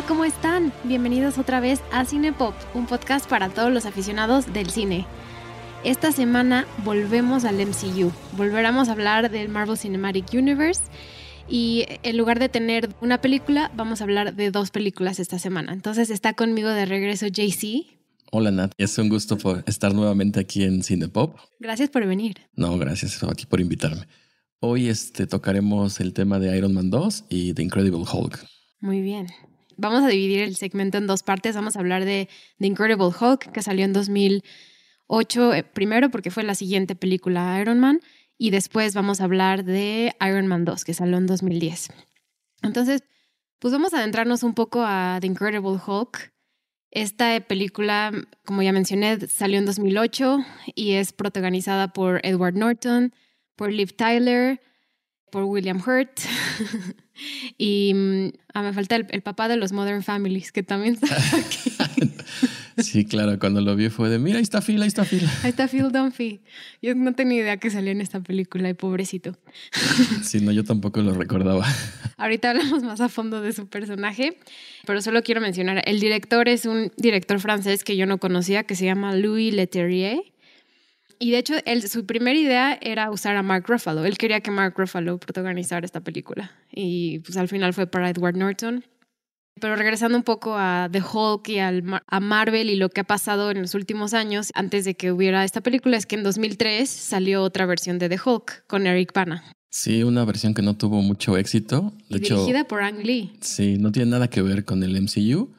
Hola, ¿cómo están? Bienvenidos otra vez a Cinepop, un podcast para todos los aficionados del cine. Esta semana volvemos al MCU, volveremos a hablar del Marvel Cinematic Universe y en lugar de tener una película, vamos a hablar de dos películas esta semana. Entonces está conmigo de regreso JC. Hola Nat, es un gusto por estar nuevamente aquí en Cinepop. Gracias por venir. No, gracias a ti por invitarme. Hoy este, tocaremos el tema de Iron Man 2 y The Incredible Hulk. Muy bien. Vamos a dividir el segmento en dos partes. Vamos a hablar de The Incredible Hulk, que salió en 2008, eh, primero porque fue la siguiente película Iron Man, y después vamos a hablar de Iron Man 2, que salió en 2010. Entonces, pues vamos a adentrarnos un poco a The Incredible Hulk. Esta película, como ya mencioné, salió en 2008 y es protagonizada por Edward Norton, por Liv Tyler, por William Hurt. y mm, ah, me falta el, papá de los Modern Families, que también está aquí. sí, claro, cuando lo vi fue de, mira, ahí está Phil, ahí está Phil. Ahí está Phil Dunphy. Yo no tenía idea que salía en esta película, y pobrecito. sí, no, yo tampoco lo recordaba. Ahorita hablamos más a fondo de su personaje, pero solo quiero mencionar, el director es un director francés que yo no conocía, que se llama Louis Leterrier y de hecho, él, su primera idea era usar a Mark Ruffalo. Él quería que Mark Ruffalo protagonizara esta película. Y pues al final fue para Edward Norton. Pero regresando un poco a The Hulk y al, a Marvel y lo que ha pasado en los últimos años, antes de que hubiera esta película, es que en 2003 salió otra versión de The Hulk con Eric Bana. Sí, una versión que no tuvo mucho éxito. De dirigida por Ang Lee. Sí, no tiene nada que ver con el MCU.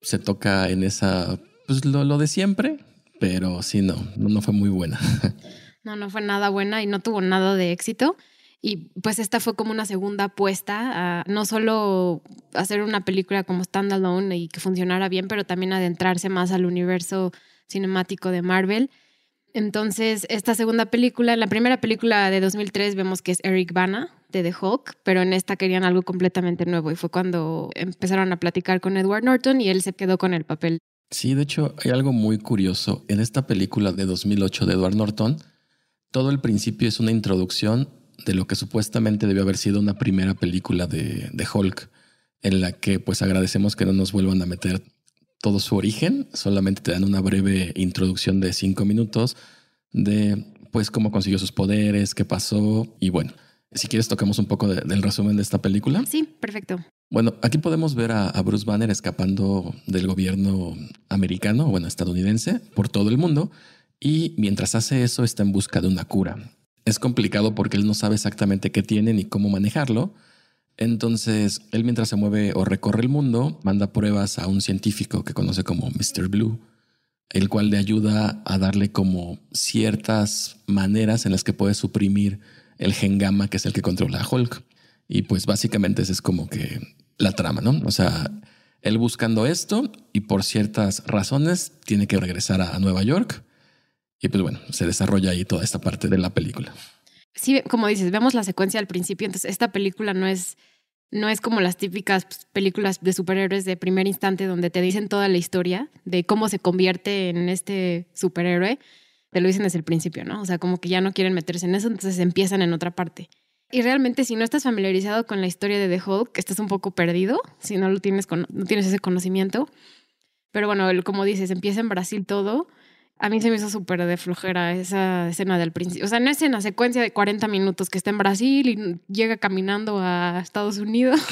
Se toca en esa, pues lo, lo de siempre, pero sí, no, no, fue muy buena. No, no fue nada buena y no tuvo nada de éxito. Y pues esta fue como una segunda apuesta a no solo hacer una película como standalone y que funcionara bien, pero también adentrarse más al universo cinemático de Marvel. Entonces, esta segunda película, la primera película de 2003 vemos que es Eric Bana de The Hulk, pero en esta querían algo completamente nuevo y fue cuando empezaron a platicar con Edward Norton y él se quedó con el papel Sí, de hecho hay algo muy curioso. En esta película de 2008 de Edward Norton, todo el principio es una introducción de lo que supuestamente debió haber sido una primera película de, de Hulk, en la que pues agradecemos que no nos vuelvan a meter todo su origen, solamente te dan una breve introducción de cinco minutos de pues cómo consiguió sus poderes, qué pasó y bueno, si quieres tocamos un poco del resumen de esta película. Sí, perfecto. Bueno, aquí podemos ver a, Bruce Banner escapando del gobierno americano, bueno, estadounidense, por todo el mundo, y mientras hace eso está en busca de una cura. Es complicado porque él no sabe exactamente qué tiene ni cómo manejarlo, entonces él mientras se mueve o recorre el mundo, manda pruebas a un científico que conoce como Mr. Blue, el cual le ayuda a darle como ciertas maneras en las que puede suprimir el gen gamma, que es el que controla a Hulk. Y pues básicamente ese es como que la trama, ¿no? O sea, él buscando esto y por ciertas razones tiene que regresar a Nueva York. Y pues bueno, se desarrolla ahí toda esta parte de la película. Sí, como dices, vemos la secuencia al principio, entonces esta película no es, no es como las típicas películas de superhéroes de primer instante donde te dicen toda la historia de cómo se convierte en este superhéroe. Te lo dicen desde el principio, ¿no? O sea, como que ya no quieren meterse en eso, entonces empiezan en otra parte. Y realmente si no estás familiarizado con la historia de The Hulk, estás un poco perdido, si no lo tienes, no tienes ese conocimiento. Pero bueno, como dices, empieza en Brasil todo. A mí se me hizo súper de flojera esa escena del principio. O sea, no es una secuencia de 40 minutos que está en Brasil y llega caminando a Estados Unidos.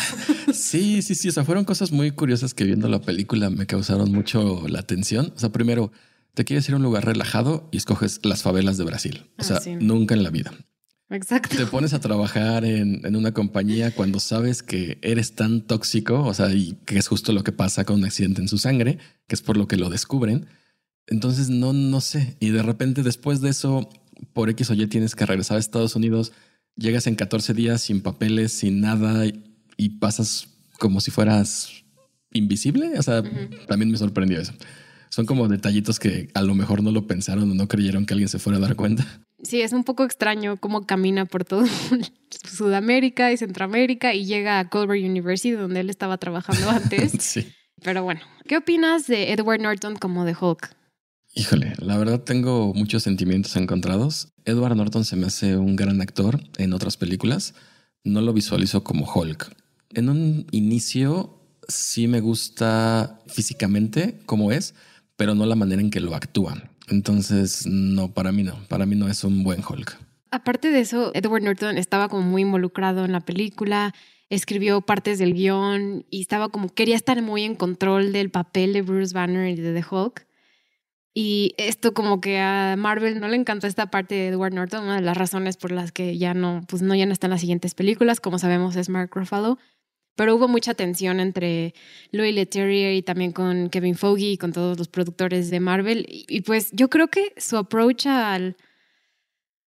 Sí, sí, sí. O sea, fueron cosas muy curiosas que viendo la película me causaron mucho la atención. O sea, primero, te quieres ir a un lugar relajado y escoges las favelas de Brasil. O sea, ah, nunca en la vida. Exacto. Te pones a trabajar en, una compañía cuando sabes que eres tan tóxico, o sea, y que es justo lo que pasa con un accidente en su sangre, que es por lo que lo descubren. Entonces, no, no sé. Y de repente, después de eso, por X o Y tienes que regresar a Estados Unidos, llegas en 14 días sin papeles, sin nada, y, pasas como si fueras invisible. O sea, también me sorprendió eso. Son como detallitos que a lo mejor no lo pensaron o no creyeron que alguien se fuera a dar cuenta. Sí, es un poco extraño cómo camina por todo Sudamérica y Centroamérica y llega a Culver University, donde él estaba trabajando antes. sí. Pero bueno, ¿qué opinas de Edward Norton como de Hulk? Híjole, la verdad tengo muchos sentimientos encontrados. Edward Norton se me hace un gran actor en otras películas. No lo visualizo como Hulk. En un inicio sí me gusta físicamente como es, pero no la manera en que lo actúan. Entonces, no, para mí no, para mí no es un buen Hulk. Aparte de eso, Edward Norton estaba como muy involucrado en la película, escribió partes del guion y estaba como, quería estar muy en control del papel de Bruce Banner y de The Hulk. Y esto como que a Marvel no le encantó esta parte de Edward Norton, una de las razones por las que ya no, pues no ya no están las siguientes películas, como sabemos es Mark Ruffalo. Pero hubo mucha tensión entre Louis Leterrier y también con Kevin Feige y con todos los productores de Marvel. Y, pues yo creo que su approach al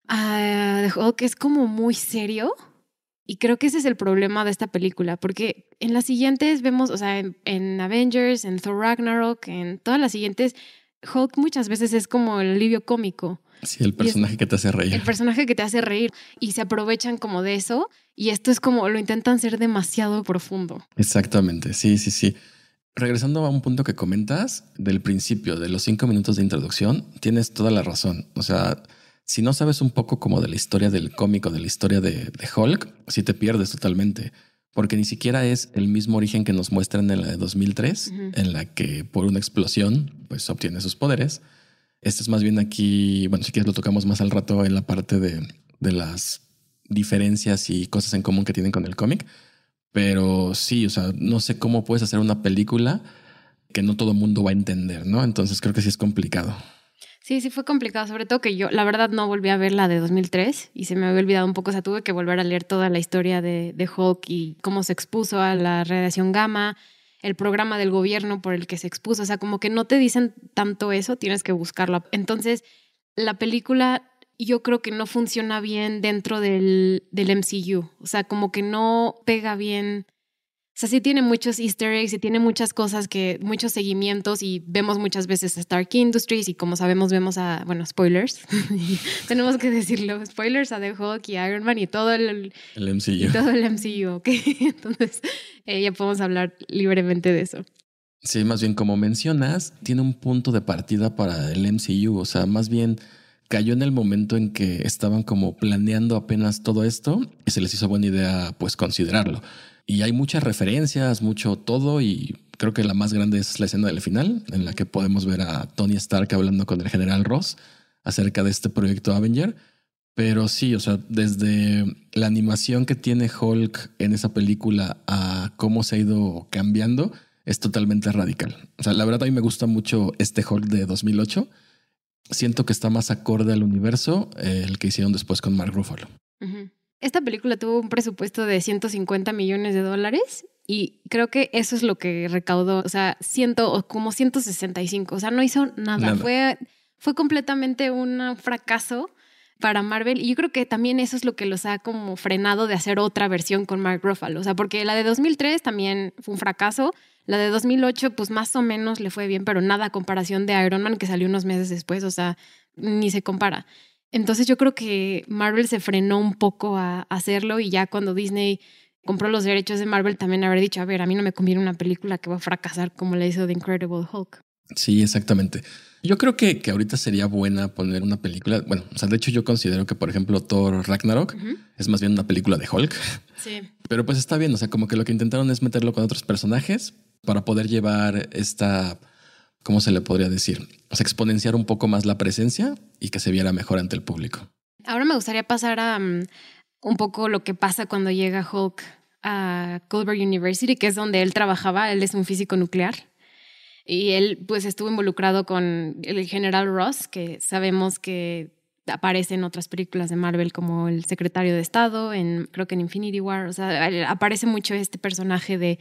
a Hulk es como muy serio. Y creo que ese es el problema de esta película, porque en las siguientes vemos, o sea, en, Avengers, en Thor Ragnarok, en todas las siguientes, Hulk muchas veces es como el alivio cómico. Sí, el personaje que te hace reír. El personaje que te hace reír. Y se aprovechan como de eso. Y esto es como lo intentan ser demasiado profundo. Exactamente, sí, sí, sí. Regresando a un punto que comentas del principio, de los cinco minutos de introducción, tienes toda la razón. O sea, si no sabes un poco como de la historia del cómico, de la historia de, de Hulk, sí te pierdes totalmente. Porque ni siquiera es el mismo origen que nos muestran en la de 2003, en la que por una explosión pues obtiene sus poderes este es más bien aquí, bueno, si quieres lo tocamos más al rato en la parte de, de las diferencias y cosas en común que tienen con el cómic. Pero sí, o sea, no sé cómo puedes hacer una película que no todo el mundo va a entender, ¿no? Entonces creo que sí es complicado. Sí, sí fue complicado, sobre todo que yo, la verdad, no volví a ver la de 2003 y se me había olvidado un poco, o sea, tuve que volver a leer toda la historia de, de Hulk y cómo se expuso a la radiación gamma el programa del gobierno por el que se expuso. O sea, como que no te dicen tanto eso, tienes que buscarlo. Entonces, la película yo creo que no funciona bien dentro del, del MCU. O sea, como que no pega bien sea, sí tiene muchos easter eggs y tiene muchas cosas que, muchos seguimientos y vemos muchas veces a Stark Industries y como sabemos vemos a, bueno, spoilers, tenemos que decirlo, spoilers a The Hulk y Iron Man y todo el, el MCU. todo el MCU, ¿ok? Entonces eh, ya podemos hablar libremente de eso. Sí, más bien como mencionas, tiene un punto de partida para el MCU, o sea, más bien cayó en el momento en que estaban como planeando apenas todo esto y se les hizo buena idea pues considerarlo. Y hay muchas referencias, mucho todo y creo que la más grande es la escena del final en la que podemos ver a Tony Stark hablando con el general Ross acerca de este proyecto Avenger. Pero sí, o sea, desde la animación que tiene Hulk en esa película a cómo se ha ido cambiando, es totalmente radical. O sea, la verdad a mí me gusta mucho este Hulk de 2008. Siento que está más acorde al universo eh, el que hicieron después con Mark Ruffalo. Esta película tuvo un presupuesto de 150 millones de dólares y creo que eso es lo que recaudó, o sea, ciento, como 165, o sea, no hizo nada. Fue, fue completamente un fracaso para Marvel y yo creo que también eso es lo que los ha como frenado de hacer otra versión con Mark Ruffalo, o sea, porque la de 2003 también fue un fracaso, la de 2008 pues más o menos le fue bien, pero nada a comparación de Iron Man que salió unos meses después, o sea, ni se compara. Entonces yo creo que Marvel se frenó un poco a hacerlo y ya cuando Disney compró los derechos de Marvel también haber dicho, a ver, a mí no me conviene una película que va a fracasar como le hizo The Incredible Hulk. Sí, exactamente. Yo creo que, que ahorita sería buena poner una película. Bueno, o sea, de hecho yo considero que, por ejemplo, Thor Ragnarok es más bien una película de Hulk. Sí. Pero pues está bien, o sea, como que lo que intentaron es meterlo con otros personajes para poder llevar esta ¿cómo se le podría decir? O sea, exponenciar un poco más la presencia y que se viera mejor ante el público. Ahora me gustaría pasar a mm, un poco lo que pasa cuando llega Hulk a Culver University, que es donde él trabajaba. Él es un físico nuclear. Y él pues estuvo involucrado con el general Ross, que sabemos que aparece en otras películas de Marvel como el secretario de Estado, en, creo que en Infinity War. O sea, aparece mucho este personaje de,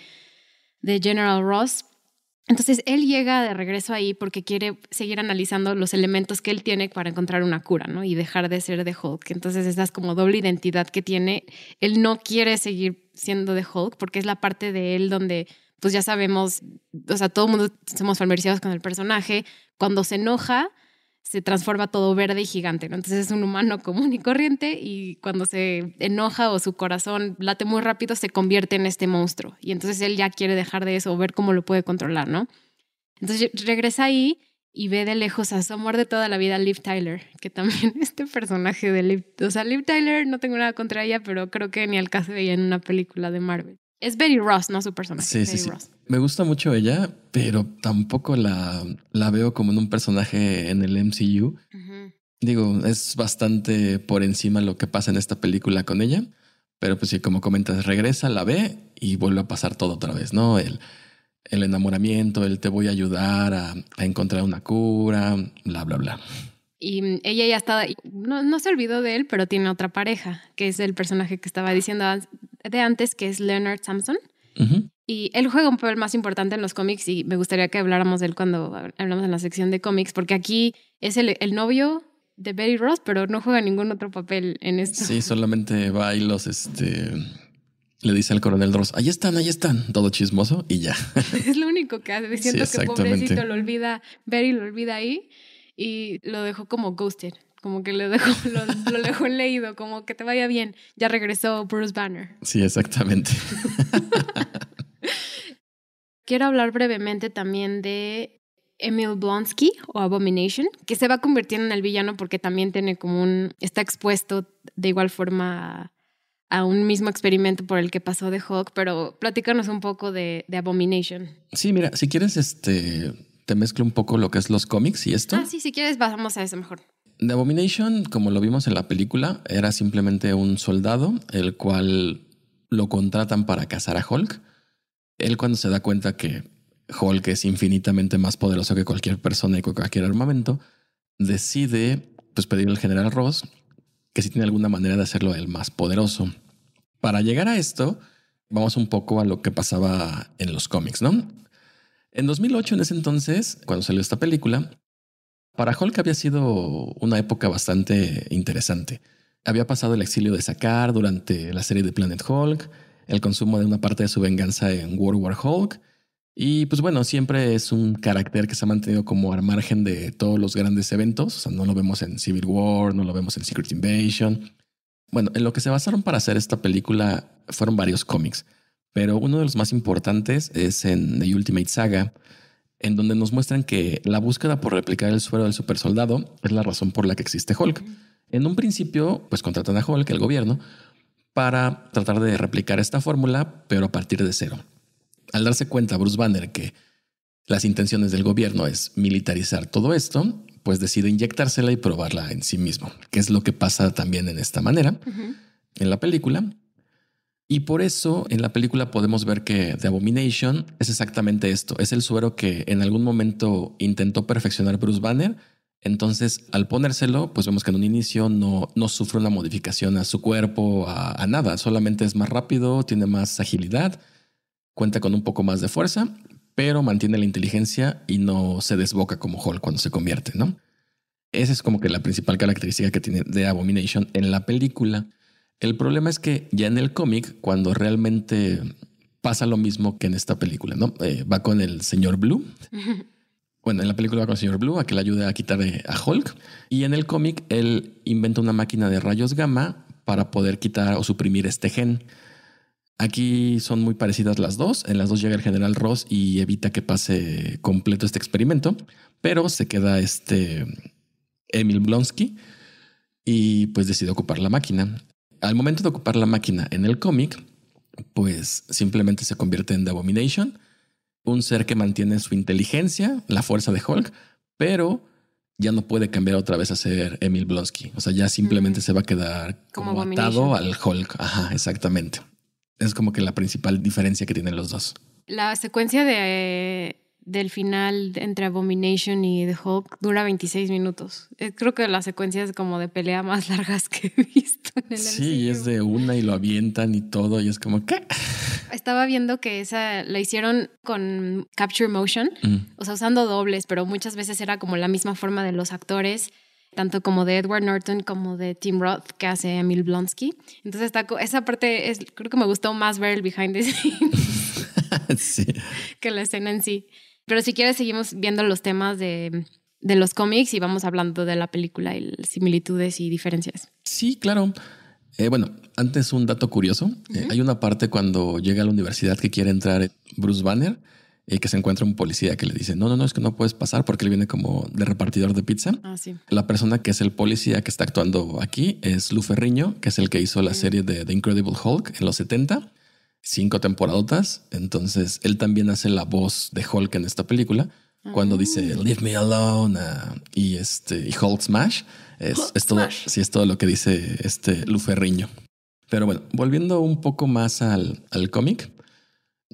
de General Ross. Entonces él llega de regreso ahí porque quiere seguir analizando los elementos que él tiene para encontrar una cura, ¿no? Y dejar de ser de Hulk. Entonces esa es como doble identidad que tiene. Él no quiere seguir siendo de Hulk porque es la parte de él donde, pues ya sabemos, o sea, todo el mundo somos familiarizados con el personaje. Cuando se enoja, se transforma todo verde y gigante, ¿no? Entonces es un humano común y corriente y cuando se enoja o su corazón late muy rápido se convierte en este monstruo y entonces él ya quiere dejar de eso o ver cómo lo puede controlar, ¿no? Entonces regresa ahí y ve de lejos a su amor de toda la vida, Liv Tyler, que también este personaje de Liv, o sea, Liv Tyler no tengo nada contra ella, pero creo que ni al caso de ella en una película de Marvel. Es Betty Ross, no su personaje. Sí, Betty sí, sí. Ross. Me gusta mucho ella, pero tampoco la, la veo como en un personaje en el MCU. Digo, es bastante por encima lo que pasa en esta película con ella. Pero pues sí, como comentas, regresa, la ve y vuelve a pasar todo otra vez, ¿no? El, el enamoramiento, el te voy a ayudar a, a encontrar una cura, bla, bla, bla. Y ella ya está, no, no se olvidó de él, pero tiene otra pareja, que es el personaje que estaba diciendo de antes, que es Leonard Samson. Y él juega un papel más importante en los cómics y me gustaría que habláramos de él cuando hablamos en la sección de cómics, porque aquí es el, el novio de Betty Ross, pero no juega ningún otro papel en esto. Sí, solamente va y los, este, le dice al coronel Ross, ahí están, ahí están, todo chismoso y ya. Es lo único que hace. Siento que pobrecito lo olvida, Betty lo olvida ahí y lo dejó como ghosted. Como que lo dejó, lo, lo dejó en leído, como que te vaya bien. Ya regresó Bruce Banner. Sí, exactamente. Quiero hablar brevemente también de Emil Blonsky o Abomination, que se va convirtiendo en el villano porque también tiene como un. está expuesto de igual forma a, a un mismo experimento por el que pasó de Hulk, pero platícanos un poco de, de Abomination. Sí, mira, si quieres, este, te mezclo un poco lo que es los cómics y esto. Ah, sí, si quieres, vamos a eso mejor. The Abomination, como lo vimos en la película, era simplemente un soldado, el cual lo contratan para cazar a Hulk. Él cuando se da cuenta que Hulk es infinitamente más poderoso que cualquier persona y que cualquier armamento, decide pues pedirle al general Ross que si tiene alguna manera de hacerlo el más poderoso. Para llegar a esto, vamos un poco a lo que pasaba en los cómics, ¿no? En 2008, en ese entonces, cuando salió esta película, para Hulk había sido una época bastante interesante. Había pasado el exilio de Sakaar durante la serie de Planet Hulk, el consumo de una parte de su venganza en World War Hulk, y pues bueno, siempre es un carácter que se ha mantenido como al margen de todos los grandes eventos, o sea, no lo vemos en Civil War, no lo vemos en Secret Invasion. Bueno, en lo que se basaron para hacer esta película fueron varios cómics, pero uno de los más importantes es en The Ultimate Saga, en donde nos muestran que la búsqueda por replicar el suero del supersoldado es la razón por la que existe Hulk. En un principio, pues contratan a Hulk, el gobierno, para tratar de replicar esta fórmula, pero a partir de cero. Al darse cuenta Bruce Banner que las intenciones del gobierno es militarizar todo esto, pues decide inyectársela y probarla en sí mismo, que es lo que pasa también en esta manera en la película. Y por eso en la película podemos ver que The Abomination es exactamente esto. Es el suero que en algún momento intentó perfeccionar Bruce Banner. Entonces, al ponérselo, pues vemos que en un inicio no, no sufre una modificación a su cuerpo, a, nada. Solamente es más rápido, tiene más agilidad, cuenta con un poco más de fuerza, pero mantiene la inteligencia y no se desboca como Hulk cuando se convierte, ¿no? Esa es como que la principal característica que tiene The Abomination en la película. El problema es que ya en el cómic, cuando realmente pasa lo mismo que en esta película, ¿no? Eh, va con el señor Blue. Bueno, en la película va con el señor Blue a que le ayude a quitar eh, a Hulk. Y en el cómic, él inventa una máquina de rayos gamma para poder quitar o suprimir este gen. Aquí son muy parecidas las dos. En las dos llega el general Ross y evita que pase completo este experimento, pero se queda este Emil Blonsky y pues decide ocupar la máquina. Al momento de ocupar la máquina en el cómic, pues simplemente se convierte en The Abomination, un ser que mantiene su inteligencia, la fuerza de Hulk, pero ya no puede cambiar otra vez a ser Emil Blonsky. O sea, ya simplemente Ujú. se va a quedar Como como, atado al. Hulk. Ajá, exactamente. Es como que la principal diferencia que tienen los dos. La secuencia de, del final entre Abomination y The Hulk dura 26 minutos. Eh, Creo que la secuencia es como de pelea más largas que he visto en el Sí, y es MCU. de una y lo avientan y todo, y es como que. Estaba viendo que esa la hicieron con Capture Motion, Mm, o sea, usando dobles, pero muchas veces era como la misma forma de los actores, tanto como de Edward Norton como de Tim Roth que hace Emil Blonsky. Entonces está, esa parte es, creo que me gustó más ver el behind the scenes sí. que la escena en sí. Pero si quieres seguimos viendo los temas de, de los cómics y vamos hablando de la película y similitudes y diferencias. Sí, claro. Eh, bueno, antes un dato curioso. Eh, hay una parte cuando llega a la universidad que quiere entrar Bruce Banner y que se encuentra un policía que le dice, no, no, no, es que no puedes pasar porque él viene como de repartidor de pizza. Ah, sí. La persona que es el policía que está actuando aquí es Lou Ferriño, que es el que hizo la serie de The Incredible Hulk en los 70. Cinco temporadas. Entonces, él también hace la voz de Hulk en esta película. Cuando Ah. dice Leave me alone ah, y este y Hulk Smash es, Hulk es todo, Smash. sí, es todo lo que dice este Luferriño. Pero bueno, volviendo un poco más al, al cómic,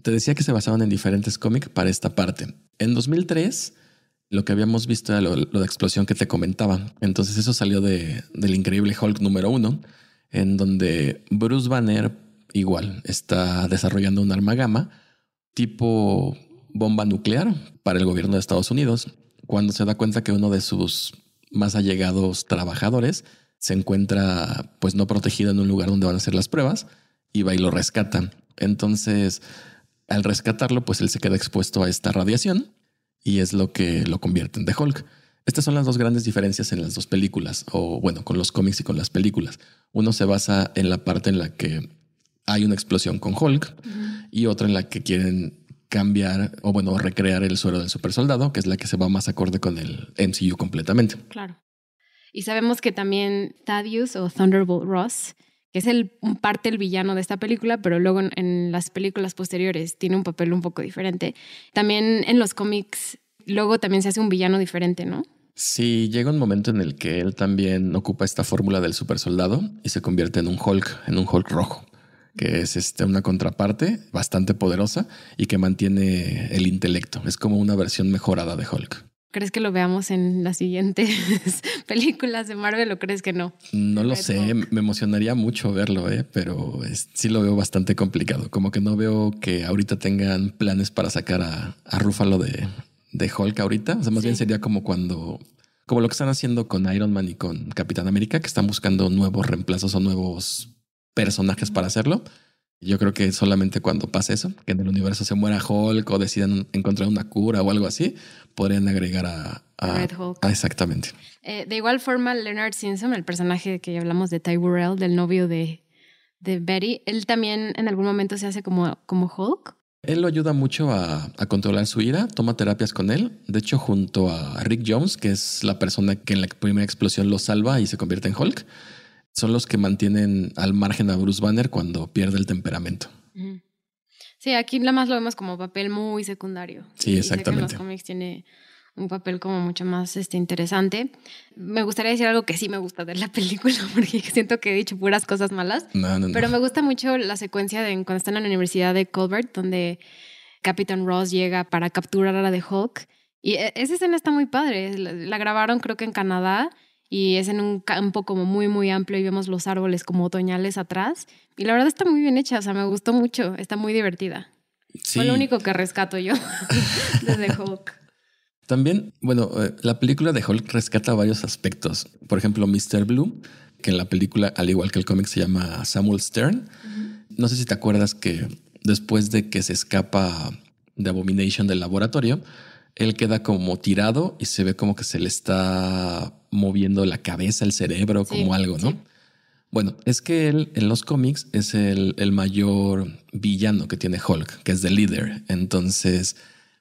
te decía que se basaban en diferentes cómics para esta parte. En 2003, lo que habíamos visto era lo, lo de explosión que te comentaba. Entonces eso salió de, del increíble Hulk número uno, en donde Bruce Banner igual está desarrollando un arma gamma tipo bomba nuclear para el gobierno de Estados Unidos, cuando se da cuenta que uno de sus más allegados trabajadores se encuentra pues no protegido en un lugar donde van a hacer las pruebas y va y lo rescata. Entonces, al rescatarlo, pues él se queda expuesto a esta radiación y es lo que lo convierte en The Hulk. Estas son las dos grandes diferencias en las dos películas, o bueno, con los cómics y con las películas. Uno se basa en la parte en la que hay una explosión con Hulk y otra en la que quieren cambiar o bueno, recrear el suero del super soldado, que es la que se va más acorde con el MCU completamente. Claro. Y sabemos que también Thaddeus o Thunderbolt Ross, que es el, parte el villano de esta película, pero luego en, en las películas posteriores tiene un papel un poco diferente. También en los cómics, luego también se hace un villano diferente, ¿no? Sí, llega un momento en el que él también ocupa esta fórmula del super soldado y se convierte en un Hulk, en un Hulk rojo, que es este, una contraparte bastante poderosa y que mantiene el intelecto. Es como una versión mejorada de Hulk. ¿Crees que lo veamos en las siguientes películas de Marvel o crees que no? No lo sé, Hulk. me emocionaría mucho verlo, ¿eh? pero es- sí lo veo bastante complicado. Como que no veo que ahorita tengan planes para sacar a, a Rúfalo de, de Hulk ahorita. O sea, más Sí. bien sería como cuando, como lo que están haciendo con Iron Man y con Capitán América, que están buscando nuevos reemplazos o nuevos personajes para hacerlo. Yo creo que solamente cuando pase eso, que en el universo se muera Hulk o decidan encontrar una cura o algo así, podrían agregar a, a- Red Hulk. a- exactamente. Eh, de igual forma, Leonard Simpson, el personaje que ya hablamos de Ty Burrell, del novio de, de Betty, él también en algún momento se hace como, como Hulk. Él lo ayuda mucho a, a controlar su ira, toma terapias con él. De hecho, junto a Rick Jones, que es la persona que en la primera explosión lo salva y se convierte en Hulk, son los que mantienen al margen a Bruce Banner cuando pierde el temperamento. Sí, aquí nada más lo vemos como papel muy secundario. Sí, que en exactamente. los cómics tiene un papel como mucho más este, interesante. Me gustaría decir algo que sí me gusta de la película, porque siento que he dicho puras cosas malas. No, no, no. Pero me gusta mucho la secuencia de cuando están en la Universidad de Colbert, donde Capitán Ross llega para capturar a la de Hulk. Y e- esa escena está muy padre. La, la grabaron creo que en Canadá y es en un campo como muy, muy amplio y vemos los árboles como otoñales atrás. Y la verdad está muy bien hecha, o sea, me gustó mucho, está muy divertida. Sí. Fue lo único que rescato yo desde Hulk. También, bueno, eh, la película de Hulk rescata varios aspectos. Por ejemplo, Mr. Blue, que en la película, al igual que el cómic, se llama Samuel Stern. No sé si te acuerdas que después de que se escapa de Abomination del laboratorio, él queda como tirado y se ve como que se le está moviendo la cabeza, el cerebro, Sí, como algo, ¿no? sí. Bueno, es que él en los cómics es el, el mayor villano que tiene Hulk, que es The Leader. Entonces,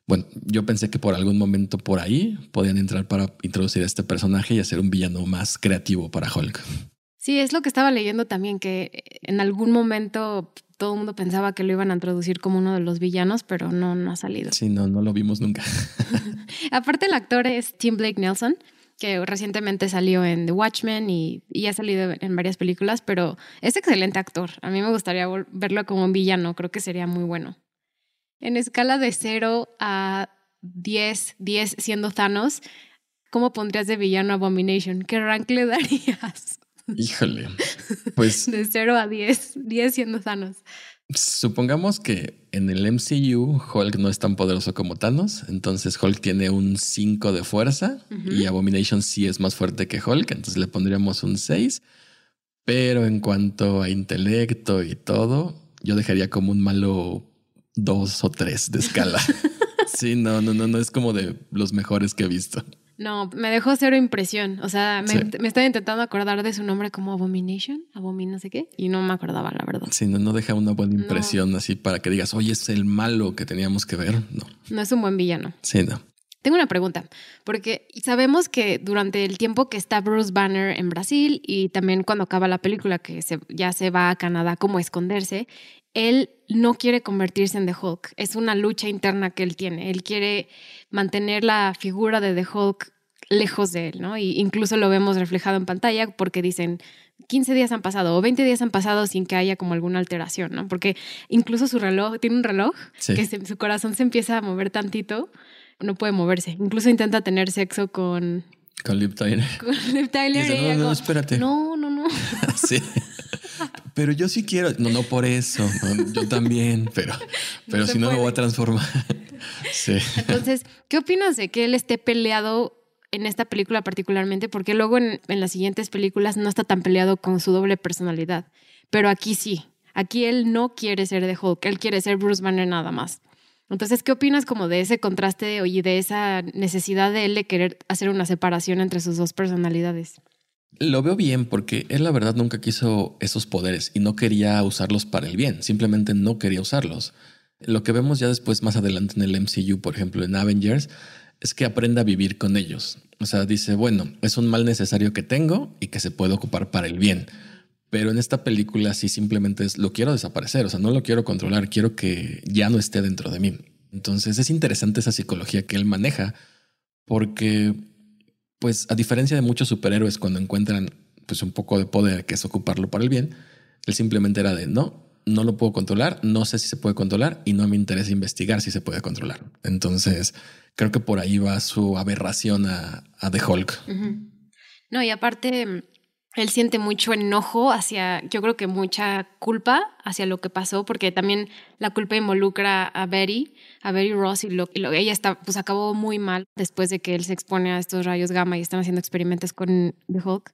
bueno, yo pensé que por algún momento por ahí podían entrar para introducir a este personaje y hacer un villano más creativo para Hulk. Sí, es lo que estaba leyendo también, que en algún momento todo el mundo pensaba que lo iban a introducir como uno de los villanos, pero no, no ha salido. Sí, no, no lo vimos nunca. Aparte, el actor es Tim Blake Nelson, que recientemente salió en The Watchmen y, y ha salido en varias películas, pero es excelente actor. A mí me gustaría verlo como un villano, creo que sería muy bueno. En escala de 0 a 10, 10 siendo Thanos, ¿cómo pondrías de villano Abomination? ¿Qué rank le darías? Híjole. Pues De 0 a 10, 10 siendo Thanos. supongamos que en el MCU Hulk no es tan poderoso como Thanos, entonces Hulk tiene un 5 de fuerza y Abomination sí es más fuerte que Hulk, entonces le pondríamos un 6. Pero en cuanto a intelecto y todo, yo dejaría como un malo 2 o 3 de escala. sí, no, no, no, no es como de los mejores que he visto. No, me dejó cero impresión. O sea, me, Sí. me intentando acordar de su nombre como Abomination, Abomin no sé qué, y no me acordaba, la verdad. Sí, no, no deja una buena impresión así para que digas, oye, es el malo que teníamos que ver. No, No es un buen villano. sí, no. Tengo una pregunta, porque sabemos que durante el tiempo que está Bruce Banner en Brasil y también cuando acaba la película, que se- ya se va a Canadá como a esconderse, él no quiere convertirse en The Hulk. Es una lucha interna que él tiene. Él quiere mantener la figura de The Hulk lejos de él, ¿no? Y incluso lo vemos reflejado en pantalla porque dicen 15 días han pasado o 20 días han pasado sin que haya como alguna alteración, ¿no? Porque incluso su reloj, tiene un reloj que su corazón se empieza a mover tantito, no puede moverse. Incluso intenta tener sexo con... Con Lip Tyler. Con Lip Tyler. no, no, espérate. No, no, no. sí. Pero yo sí quiero, no, no por eso, yo también, pero, pero si no me voy a transformar. sí. Entonces, ¿qué opinas de que él esté peleado en esta película particularmente? Porque luego en, en las siguientes películas no está tan peleado con su doble personalidad, pero aquí sí. Aquí él no quiere ser de Hulk, él quiere ser Bruce Banner nada más. Entonces, ¿qué opinas como de ese contraste y de esa necesidad de él de querer hacer una separación entre sus dos personalidades? Lo veo bien porque él la verdad nunca quiso esos poderes y no quería usarlos para el bien, simplemente no quería usarlos. Lo que vemos ya después más adelante en el MCU, por ejemplo en Avengers, es que aprende a vivir con ellos. O sea, dice, bueno, es un mal necesario que tengo y que se puede ocupar para el bien. Pero en esta película sí simplemente es, lo quiero desaparecer, o sea, no lo quiero controlar, quiero que ya no esté dentro de mí. Entonces es interesante esa psicología que él maneja porque pues a diferencia de muchos superhéroes cuando encuentran pues un poco de poder que es ocuparlo para el bien, él simplemente era de no, no lo puedo controlar, no sé si se puede controlar y no me interesa investigar si se puede controlar. Entonces, creo que por ahí va su aberración a, a The Hulk. No, y aparte, él siente mucho enojo hacia, yo creo que mucha culpa hacia lo que pasó, porque también la culpa involucra a Betty, a Betty Ross, y, lo, y lo, ella está, pues acabó muy mal después de que él se expone a estos rayos gamma y están haciendo experimentos con The Hulk.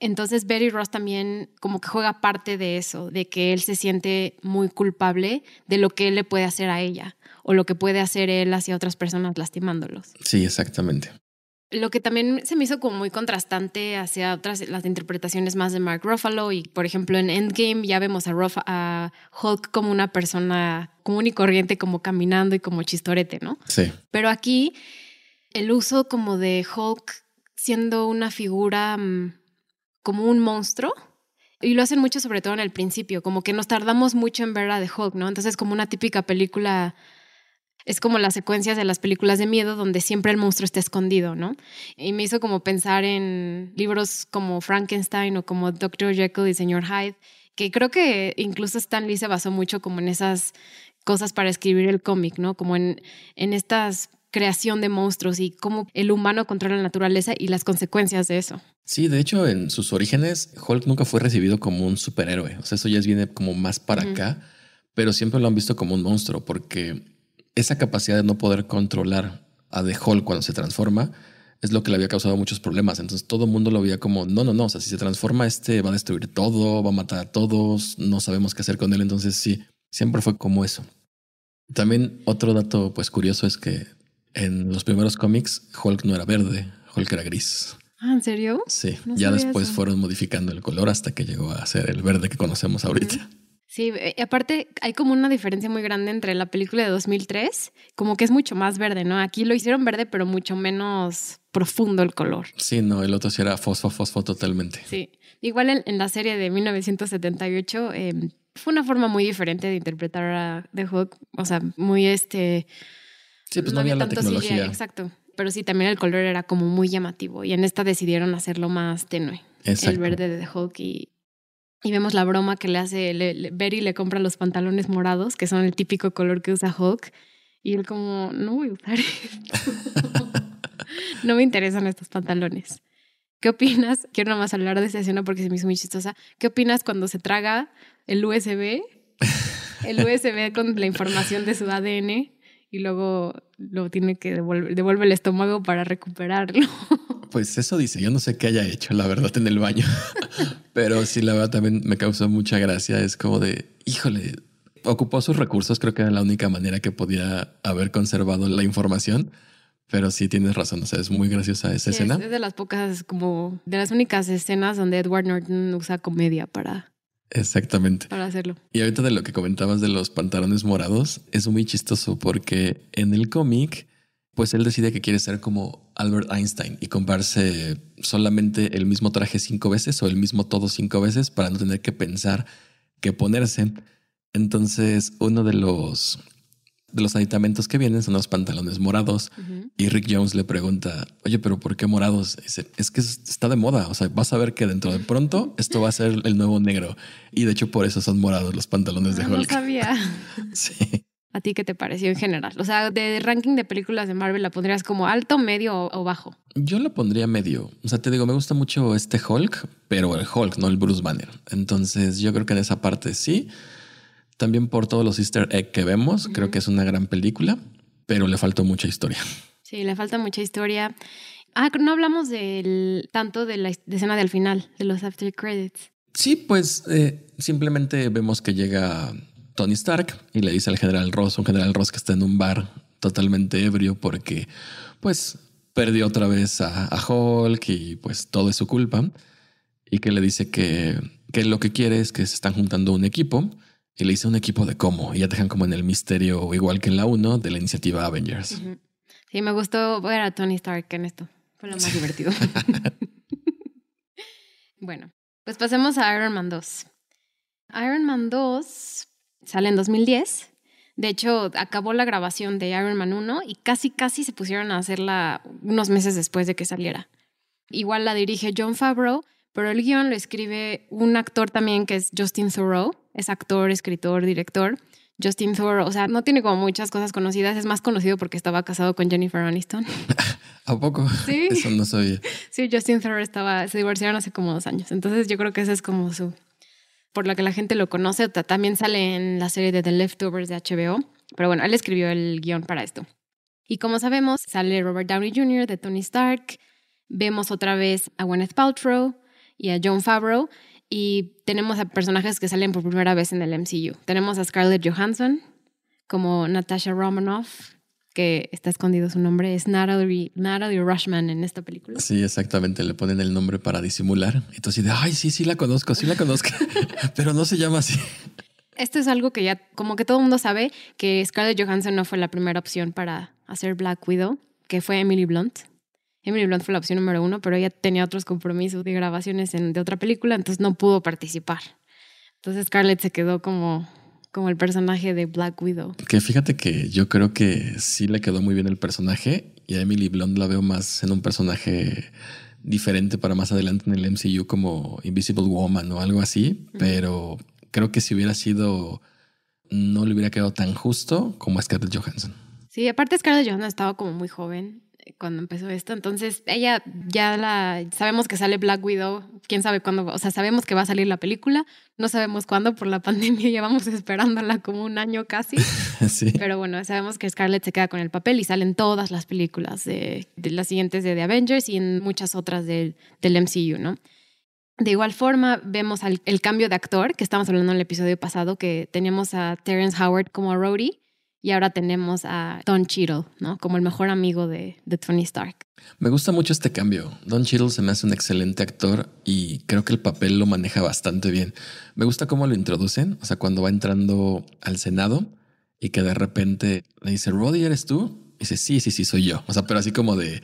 Entonces Betty Ross también como que juega parte de eso, de que él se siente muy culpable de lo que él le puede hacer a ella o lo que puede hacer él hacia otras personas lastimándolos. Sí, exactamente. Lo que también se me hizo como muy contrastante hacia otras las interpretaciones más de Mark Ruffalo y por ejemplo en Endgame ya vemos a, a Hulk como una persona común y corriente como caminando y como chistorete, ¿no? Sí. Pero aquí el uso como de Hulk siendo una figura mm, como un monstruo y lo hacen mucho sobre todo en el principio, como que nos tardamos mucho en ver a The Hulk, ¿no? Entonces como una típica película es como las secuencias de las películas de miedo donde siempre el monstruo está escondido, ¿no? Y me hizo como pensar en libros como Frankenstein o como Dr. Jekyll y Señor Hyde, que creo que incluso Stan Lee se basó mucho como en esas cosas para escribir el cómic, ¿no? Como en, en estas creación de monstruos y cómo el humano controla la naturaleza y las consecuencias de eso. Sí, de hecho, en sus orígenes, Hulk nunca fue recibido como un superhéroe. O sea, eso ya viene como más para acá, pero siempre lo han visto como un monstruo porque esa capacidad de no poder controlar a The Hulk cuando se transforma es lo que le había causado muchos problemas. Entonces todo el mundo lo veía como, no, no, no, o sea, si se transforma este va a destruir todo, va a matar a todos, no sabemos qué hacer con él. Entonces sí, siempre fue como eso. También otro dato pues curioso es que en los primeros cómics Hulk no era verde, Hulk era gris. Ah, ¿en serio? Sí, ya después fueron modificando el color hasta que llegó a ser el verde que conocemos ahorita. Sí, eh, aparte hay como una diferencia muy grande entre la película de 2003, como que es mucho más verde, ¿no? Aquí lo hicieron verde, pero mucho menos profundo el color. Sí, no, el otro sí era fosfo, fosfo totalmente. Sí, igual en, la serie de 1978 em, fue una forma muy diferente de interpretar a The Hulk, o sea, muy este... Sí, pues no, había, la tecnología. exacto, pero sí, también el color era como muy llamativo y en esta decidieron hacerlo más tenue. Exacto. El verde de The Hulk y, y vemos la broma que le hace, le, Betty le compra los pantalones morados, que son el típico color que usa Hulk. Y él como, no voy a usar no me interesan estos pantalones. ¿Qué opinas? Quiero nomás hablar de esa escena porque se me hizo muy chistosa. ¿Qué opinas cuando se traga el USB? El USB con la información de su ADN y luego lo tiene que devolver, devuelve el estómago para recuperarlo. Pues eso dice, yo no sé qué haya hecho, la verdad, en el baño. Pero sí, la verdad también me causó mucha gracia. Es como de, híjole, ocupó sus recursos, creo que era la única manera que podía haber conservado la información. Pero sí tienes razón, o sea, es muy graciosa esa escena. Es de las pocas, como de las únicas escenas donde Edward Norton usa comedia para Exactamente. Para hacerlo. Y ahorita de lo que comentabas de los pantalones morados, es muy chistoso porque en el cómic pues él decide que quiere ser como Albert Einstein y comprarse solamente el mismo traje cinco veces o el mismo todo cinco veces para no tener que pensar qué ponerse. Entonces, uno de los de los aditamentos que vienen son los pantalones morados. Y Rick Jones le pregunta, oye, pero ¿por qué morados? dice, es que está de moda. O sea, vas a ver que dentro de pronto esto va a ser el nuevo negro. Y de hecho, por eso son morados los pantalones de ah, Hulk. No sabía. sí. ¿A ti qué te pareció en general? O sea, de ranking de películas de Marvel, ¿la pondrías como alto, medio o bajo? Yo la pondría medio. O sea, te digo, me gusta mucho este Hulk, pero el Hulk, no el Bruce Banner. Entonces, yo creo que en esa parte sí. También por todos los easter egg que vemos, creo que es una gran película, pero le faltó mucha historia. Sí, le falta mucha historia. Ah, no hablamos del tanto de la escena del final, de los after credits. Sí, pues eh, simplemente vemos que llega Tony Stark y le dice al general Ross, un general Ross que está en un bar totalmente ebrio porque pues perdió otra vez a, a Hulk y pues todo es su culpa y que le dice que, que lo que quiere es que se están juntando un equipo y le hice un equipo de cómo. Y ya dejan como en el misterio, igual que en la 1, de la iniciativa Avengers. Sí, me gustó ver a Tony Stark en esto. Fue lo más divertido. bueno, pues pasemos a Iron Man 2. Iron Man 2 sale en 2010. De hecho, acabó la grabación de Iron Man 1 y casi, casi se pusieron a hacerla unos meses después de que saliera. Igual la dirige John Favreau, pero el guion lo escribe un actor también que es Justin Thoreau es actor, escritor, director. Justin Thoreau, o sea, no tiene como muchas cosas conocidas, es más conocido porque estaba casado con Jennifer Aniston. ¿A poco? Sí. Eso no sabía. Sí, Justin Thoreau estaba, se divorciaron hace como dos años. Entonces yo creo que ese es como su, por lo que la gente lo conoce. También sale en la serie de The Leftovers de HBO. Pero bueno, él escribió el guion para esto. Y como sabemos, sale Robert Downey Jr. de Tony Stark. Vemos otra vez a Gwyneth Paltrow y a John Favreau. Y tenemos a personajes que salen por primera vez en el MCU. Tenemos a Scarlett Johansson como Natasha Romanoff, que está escondido su nombre, es Natalie, Natalie Rushman en esta película. Sí, exactamente, le ponen el nombre para disimular. Entonces, de, ay, sí, sí la conozco, sí la conozco, pero no se llama así. Esto es algo que ya, como que todo el mundo sabe, que Scarlett Johansson no fue la primera opción para hacer Black Widow, que fue Emily Blunt. Emily Blunt fue la opción número uno, pero ella tenía otros compromisos de grabaciones de otra película, entonces no pudo participar. Entonces Scarlett se quedó como, como el personaje de Black Widow. Que fíjate que yo creo que sí le quedó muy bien el personaje y a Emily Blunt la veo más en un personaje diferente para más adelante en el MCU como Invisible Woman o algo así, pero creo que si hubiera sido, no le hubiera quedado tan justo como a Scarlett Johansson. Sí, aparte Scarlett Johansson estaba como muy joven cuando empezó esto. Entonces, ella ya la sabemos que sale Black Widow, quién sabe cuándo, o sea, sabemos que va a salir la película, no sabemos cuándo por la pandemia, llevamos esperándola como un año casi. sí. Pero bueno, sabemos que Scarlett se queda con el papel y salen todas las películas de, las siguientes de The Avengers y en muchas otras del MCU, ¿no? De igual forma, vemos el cambio de actor, que estamos hablando en el episodio pasado, que teníamos a Terrence Howard como Rhodey y ahora tenemos a Don Cheadle, ¿no? Como el mejor amigo de, Tony Stark. Me gusta mucho este cambio. Don Cheadle se me hace un excelente actor y creo que el papel lo maneja bastante bien. Me gusta cómo lo introducen, o sea, cuando va entrando al Senado y que de repente le dice, Roddy, ¿eres tú? Dice, sí, sí, sí, soy yo. O sea, pero así como de,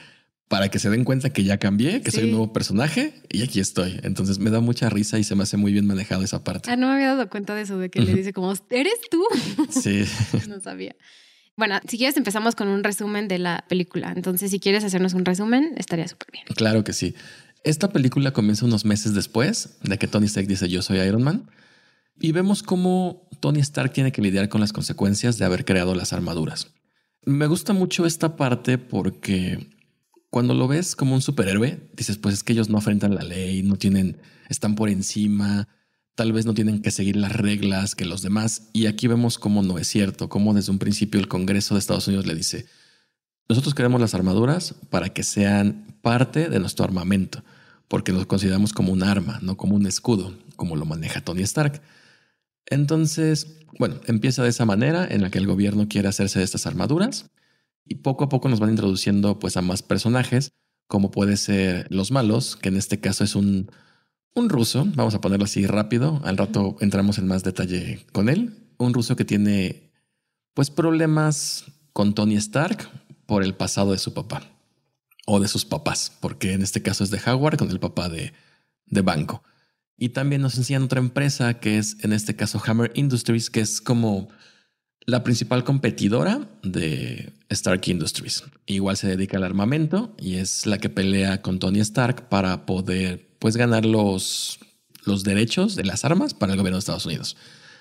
para que se den cuenta que ya cambié, que soy un nuevo personaje y aquí estoy. Entonces me da mucha risa y se me hace muy bien manejado esa parte. Ah, no me había dado cuenta de eso, de que le dice como, ¿eres tú? Sí. no sabía. Bueno, si quieres empezamos con un resumen de la película. Entonces, si quieres hacernos un resumen, estaría súper bien. Claro que sí. Esta película comienza unos meses después de que Tony Stark dice yo soy Iron Man y vemos cómo Tony Stark tiene que lidiar con las consecuencias de haber creado las armaduras. Me gusta mucho esta parte porque cuando lo ves como un superhéroe, dices, pues es que ellos no afrentan la ley, no tienen, están por encima, tal vez no tienen que seguir las reglas que los demás. Y aquí vemos cómo no es cierto, cómo desde un principio el Congreso de Estados Unidos le dice, nosotros queremos las armaduras para que sean parte de nuestro armamento, porque los consideramos como un arma, no como un escudo, como lo maneja Tony Stark. Entonces, bueno, empieza de esa manera en la que el gobierno quiere hacerse de estas armaduras y poco a poco nos van introduciendo pues a más personajes, como puede ser los malos, que en este caso es un, un ruso, vamos a ponerlo así rápido, al rato entramos en más detalle con él, un ruso que tiene pues problemas con Tony Stark por el pasado de su papá o de sus papás, porque en este caso es de Howard con el papá de, de Banco. Y también nos enseñan otra empresa que es en este caso Hammer Industries, que es como la principal competidora de Stark Industries. Igual se dedica al armamento y es la que pelea con Tony Stark para poder pues ganar los, los derechos de las armas para el gobierno de Estados Unidos.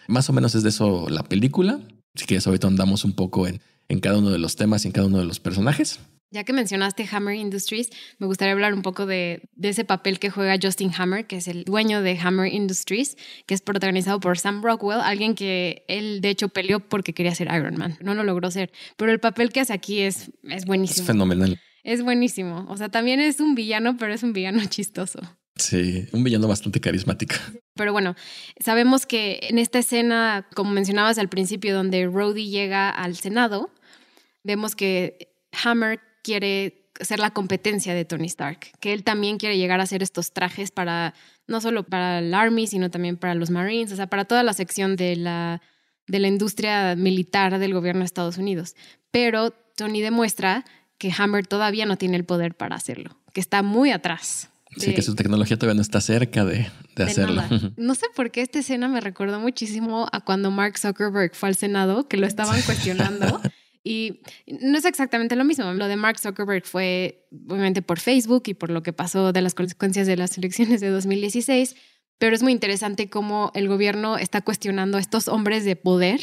Más o menos es de eso la película. Si quieres, ahorita andamos un poco en, en cada uno de los temas y en cada uno de los personajes. Ya que mencionaste Hammer Industries, me gustaría hablar un poco de, ese papel que juega Justin Hammer, que es el dueño de Hammer Industries, que es protagonizado por Sam Rockwell, alguien que él de hecho peleó porque quería ser Iron Man. No lo logró ser, pero el papel que hace aquí es, es buenísimo. Es fenomenal. Es buenísimo. O sea, también es un villano, pero es un villano chistoso. Sí, un villano bastante carismático. Pero bueno, sabemos que en esta escena, como mencionabas al principio, donde Rhodey llega al Senado, vemos que Hammer quiere ser la competencia de Tony Stark, que él también quiere llegar a hacer estos trajes para, no solo para el Army, sino también para los Marines, o sea, para toda la sección de la, de la industria militar del gobierno de Estados Unidos. Pero Tony demuestra que Hammer todavía no tiene el poder para hacerlo, que está muy atrás. Sí, que su tecnología todavía no está cerca de, de, hacerlo. No sé por qué esta escena me recordó muchísimo a cuando Mark Zuckerberg fue al Senado, que lo estaban cuestionando. Y no es exactamente lo mismo. Lo de Mark Zuckerberg fue obviamente por Facebook y por lo que pasó de las consecuencias de las elecciones de 2016, pero es muy interesante cómo el gobierno está cuestionando a estos hombres de poder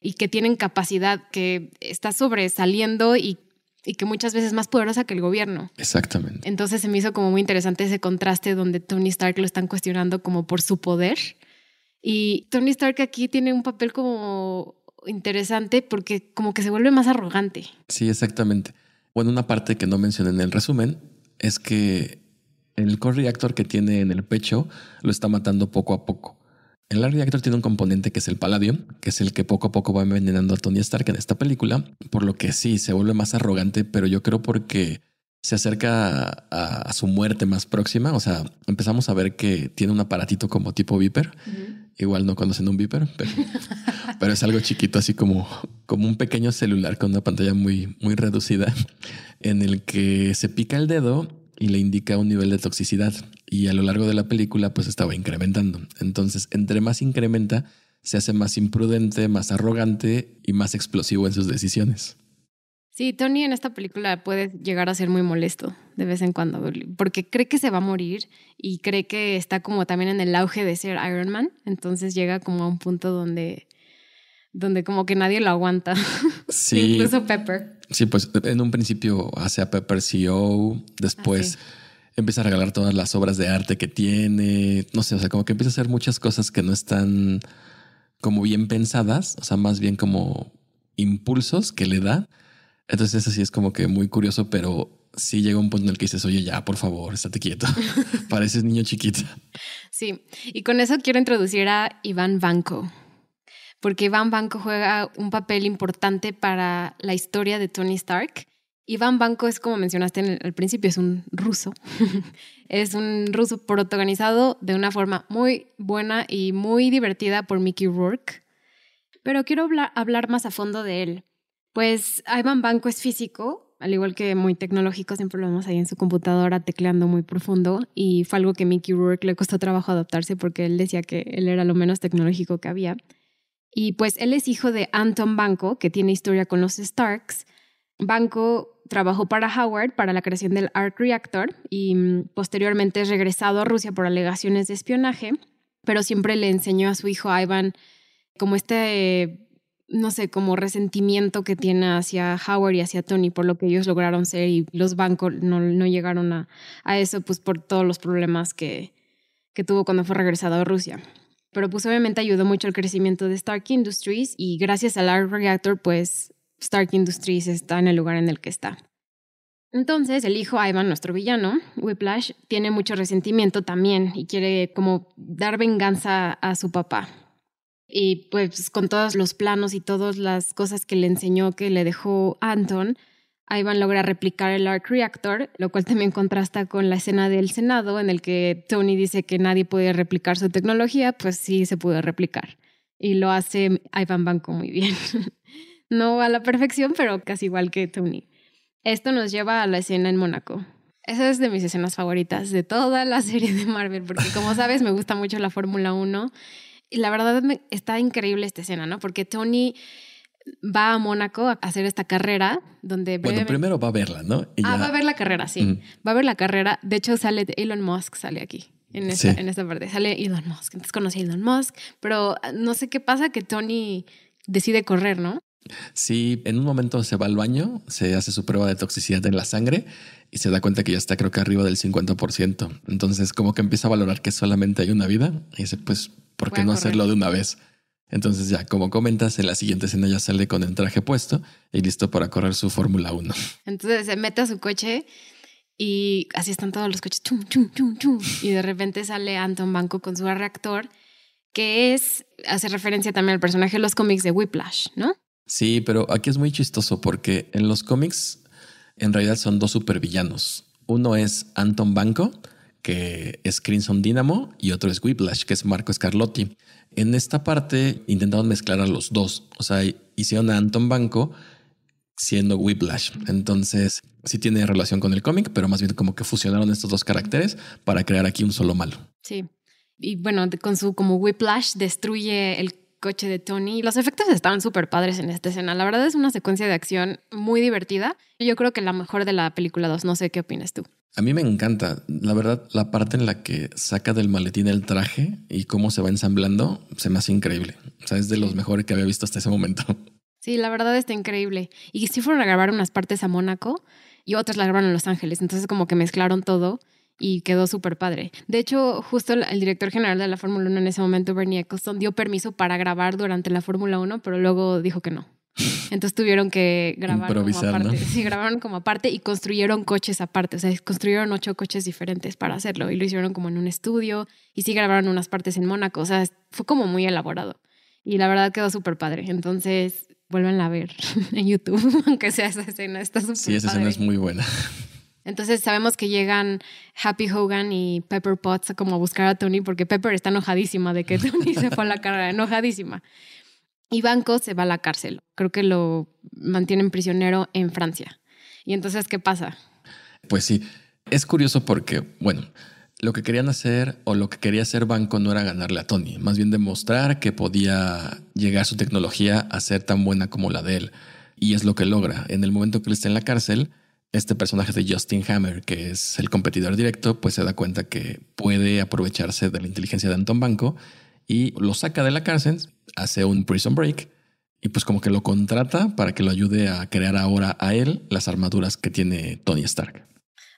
y que tienen capacidad que está sobresaliendo y, y que muchas veces es más poderosa que el gobierno. Exactamente. Entonces se me hizo como muy interesante ese contraste donde Tony Stark lo están cuestionando como por su poder. Y Tony Stark aquí tiene un papel como interesante porque como que se vuelve más arrogante. Sí, exactamente. Bueno, una parte que no mencioné en el resumen es que el core reactor que tiene en el pecho lo está matando poco a poco. El reactor tiene un componente que es el palladium, que es el que poco a poco va envenenando a Tony Stark en esta película, por lo que sí, se vuelve más arrogante, pero yo creo porque se acerca a, su muerte más próxima. O sea, empezamos a ver que tiene un aparatito como tipo Viper. Igual no conocen un Viper, pero, pero, es algo chiquito, así como, como un pequeño celular con una pantalla muy, muy reducida, en el que se pica el dedo y le indica un nivel de toxicidad. Y a lo largo de la película, pues estaba incrementando. Entonces, entre más incrementa, se hace más imprudente, más arrogante y más explosivo en sus decisiones. Sí, Tony en esta película puede llegar a ser muy molesto de vez en cuando, porque cree que se va a morir y cree que está como también en el auge de ser Iron Man, entonces llega como a un punto donde, donde como que nadie lo aguanta, sí, incluso Pepper. Sí, pues en un principio hace a Pepper CEO, después ah, empieza a regalar todas las obras de arte que tiene, no sé, o sea, como que empieza a hacer muchas cosas que no están como bien pensadas, o sea, más bien como impulsos que le da entonces eso sí es como que muy curioso, pero sí llega un punto en el que dices, oye, ya, por favor, estate quieto. Pareces niño chiquito. Sí, y con eso quiero introducir a Iván Banco, porque Iván Banco juega un papel importante para la historia de Tony Stark. Iván Banco es, como mencionaste al principio, es un ruso. es un ruso protagonizado de una forma muy buena y muy divertida por Mickey Rourke. Pero quiero hablar más a fondo de él. Pues Ivan Banco es físico, al igual que muy tecnológico, siempre lo vemos ahí en su computadora tecleando muy profundo y fue algo que Mickey Rourke le costó trabajo adaptarse porque él decía que él era lo menos tecnológico que había. Y pues él es hijo de Anton Banco, que tiene historia con los Starks. Banco trabajó para Howard para la creación del Arc Reactor y mm, posteriormente es regresado a Rusia por alegaciones de espionaje, pero siempre le enseñó a su hijo Ivan como este no sé, como resentimiento que tiene hacia Howard y hacia Tony por lo que ellos lograron ser y los bancos no, no llegaron a, a, eso, pues por todos los problemas que, que tuvo cuando fue regresado a Rusia. Pero pues obviamente ayudó mucho al crecimiento de Stark Industries y gracias al ARC Reactor, pues Stark Industries está en el lugar en el que está. Entonces, el hijo Ivan, nuestro villano, Whiplash, tiene mucho resentimiento también y quiere como dar venganza a su papá y pues con todos los planos y todas las cosas que le enseñó, que le dejó Anton, Ivan logra replicar el Arc Reactor, lo cual también contrasta con la escena del Senado en el que Tony dice que nadie puede replicar su tecnología, pues sí se pudo replicar. Y lo hace Ivan Banco muy bien. no a la perfección, pero casi igual que Tony. Esto nos lleva a la escena en Mónaco. Esa es de mis escenas favoritas de toda la serie de Marvel, porque como sabes, me gusta mucho la Fórmula 1 y la verdad me, está increíble esta escena, ¿no? Porque Tony va a Mónaco a hacer esta carrera donde... Bueno, primero va a verla, ¿no? ah, va a ver la carrera, sí. Va a ver la carrera. De hecho, sale Elon Musk, sale aquí. En esta, en esta parte sale Elon Musk. Entonces conocí a Elon Musk, pero ah, no sé qué pasa que Tony decide correr, ¿no? Sí, en un momento se va al baño, se hace su prueba de toxicidad en la sangre y se da cuenta que ya está creo que arriba del 50%. Entonces como que empieza a valorar que solamente hay una vida y dice, pues, ¿por qué no hacerlo de una vez? Entonces ya, como comentas, en la siguiente escena ya sale con el traje puesto y listo para correr su Fórmula 1. Entonces se mete a su coche y así están todos los coches, chum, chum, chum, chum. Y de repente sale Anton Banco con su reactor, que es, hace referencia también al personaje de los cómics de Whiplash, ¿no? Sí, pero aquí es muy chistoso porque en los cómics en realidad son dos supervillanos. Uno es Anton Banco, que es Crimson Dynamo, y otro es Whiplash, que es Marco Scarlotti. En esta parte intentaron mezclar a los dos, o sea, hicieron a Anton Banco siendo Whiplash. Entonces, sí tiene relación con el cómic, pero más bien como que fusionaron estos dos caracteres para crear aquí un solo malo. Sí. Y bueno, con su como Whiplash destruye el coche de Tony. Los efectos estaban súper padres en esta escena. La verdad es una secuencia de acción muy divertida. Yo creo que la mejor de la película 2. No sé qué opinas tú. A mí me encanta, la verdad, la parte en la que saca del maletín el traje y cómo se va ensamblando, se me hace increíble. O sea, es de los mejores que había visto hasta ese momento. Sí, la verdad está increíble. Y sí fueron a grabar unas partes a Mónaco y otras la grabaron en Los Ángeles. Entonces como que mezclaron todo y quedó súper padre. De hecho, justo el director general de la Fórmula 1 en ese momento, Bernie Eccleston, dio permiso para grabar durante la Fórmula 1, pero luego dijo que no. Entonces tuvieron que grabar como aparte. Sí, grabaron como aparte y construyeron coches aparte. O sea, construyeron ocho coches diferentes para hacerlo y lo hicieron como en un estudio y sí grabaron unas partes en Mónaco. O sea, fue como muy elaborado y la verdad quedó súper padre. Entonces, vuelven a ver en YouTube, aunque sea esa escena. Está súper Sí, esa escena es muy buena. Entonces sabemos que llegan Happy Hogan y Pepper Potts a como a buscar a Tony porque Pepper está enojadísima de que Tony se fue a la carrera, enojadísima. Y Banco se va a la cárcel. Creo que lo mantienen prisionero en Francia. ¿Y entonces qué pasa? Pues sí, es curioso porque, bueno, lo que querían hacer o lo que quería hacer Banco no era ganarle a Tony, más bien demostrar que podía llegar su tecnología a ser tan buena como la de él. Y es lo que logra. En el momento que él está en la cárcel, este personaje de Justin Hammer, que es el competidor directo, pues se da cuenta que puede aprovecharse de la inteligencia de Anton Banco y lo saca de la cárcel, hace un prison break y pues como que lo contrata para que lo ayude a crear ahora a él las armaduras que tiene Tony Stark.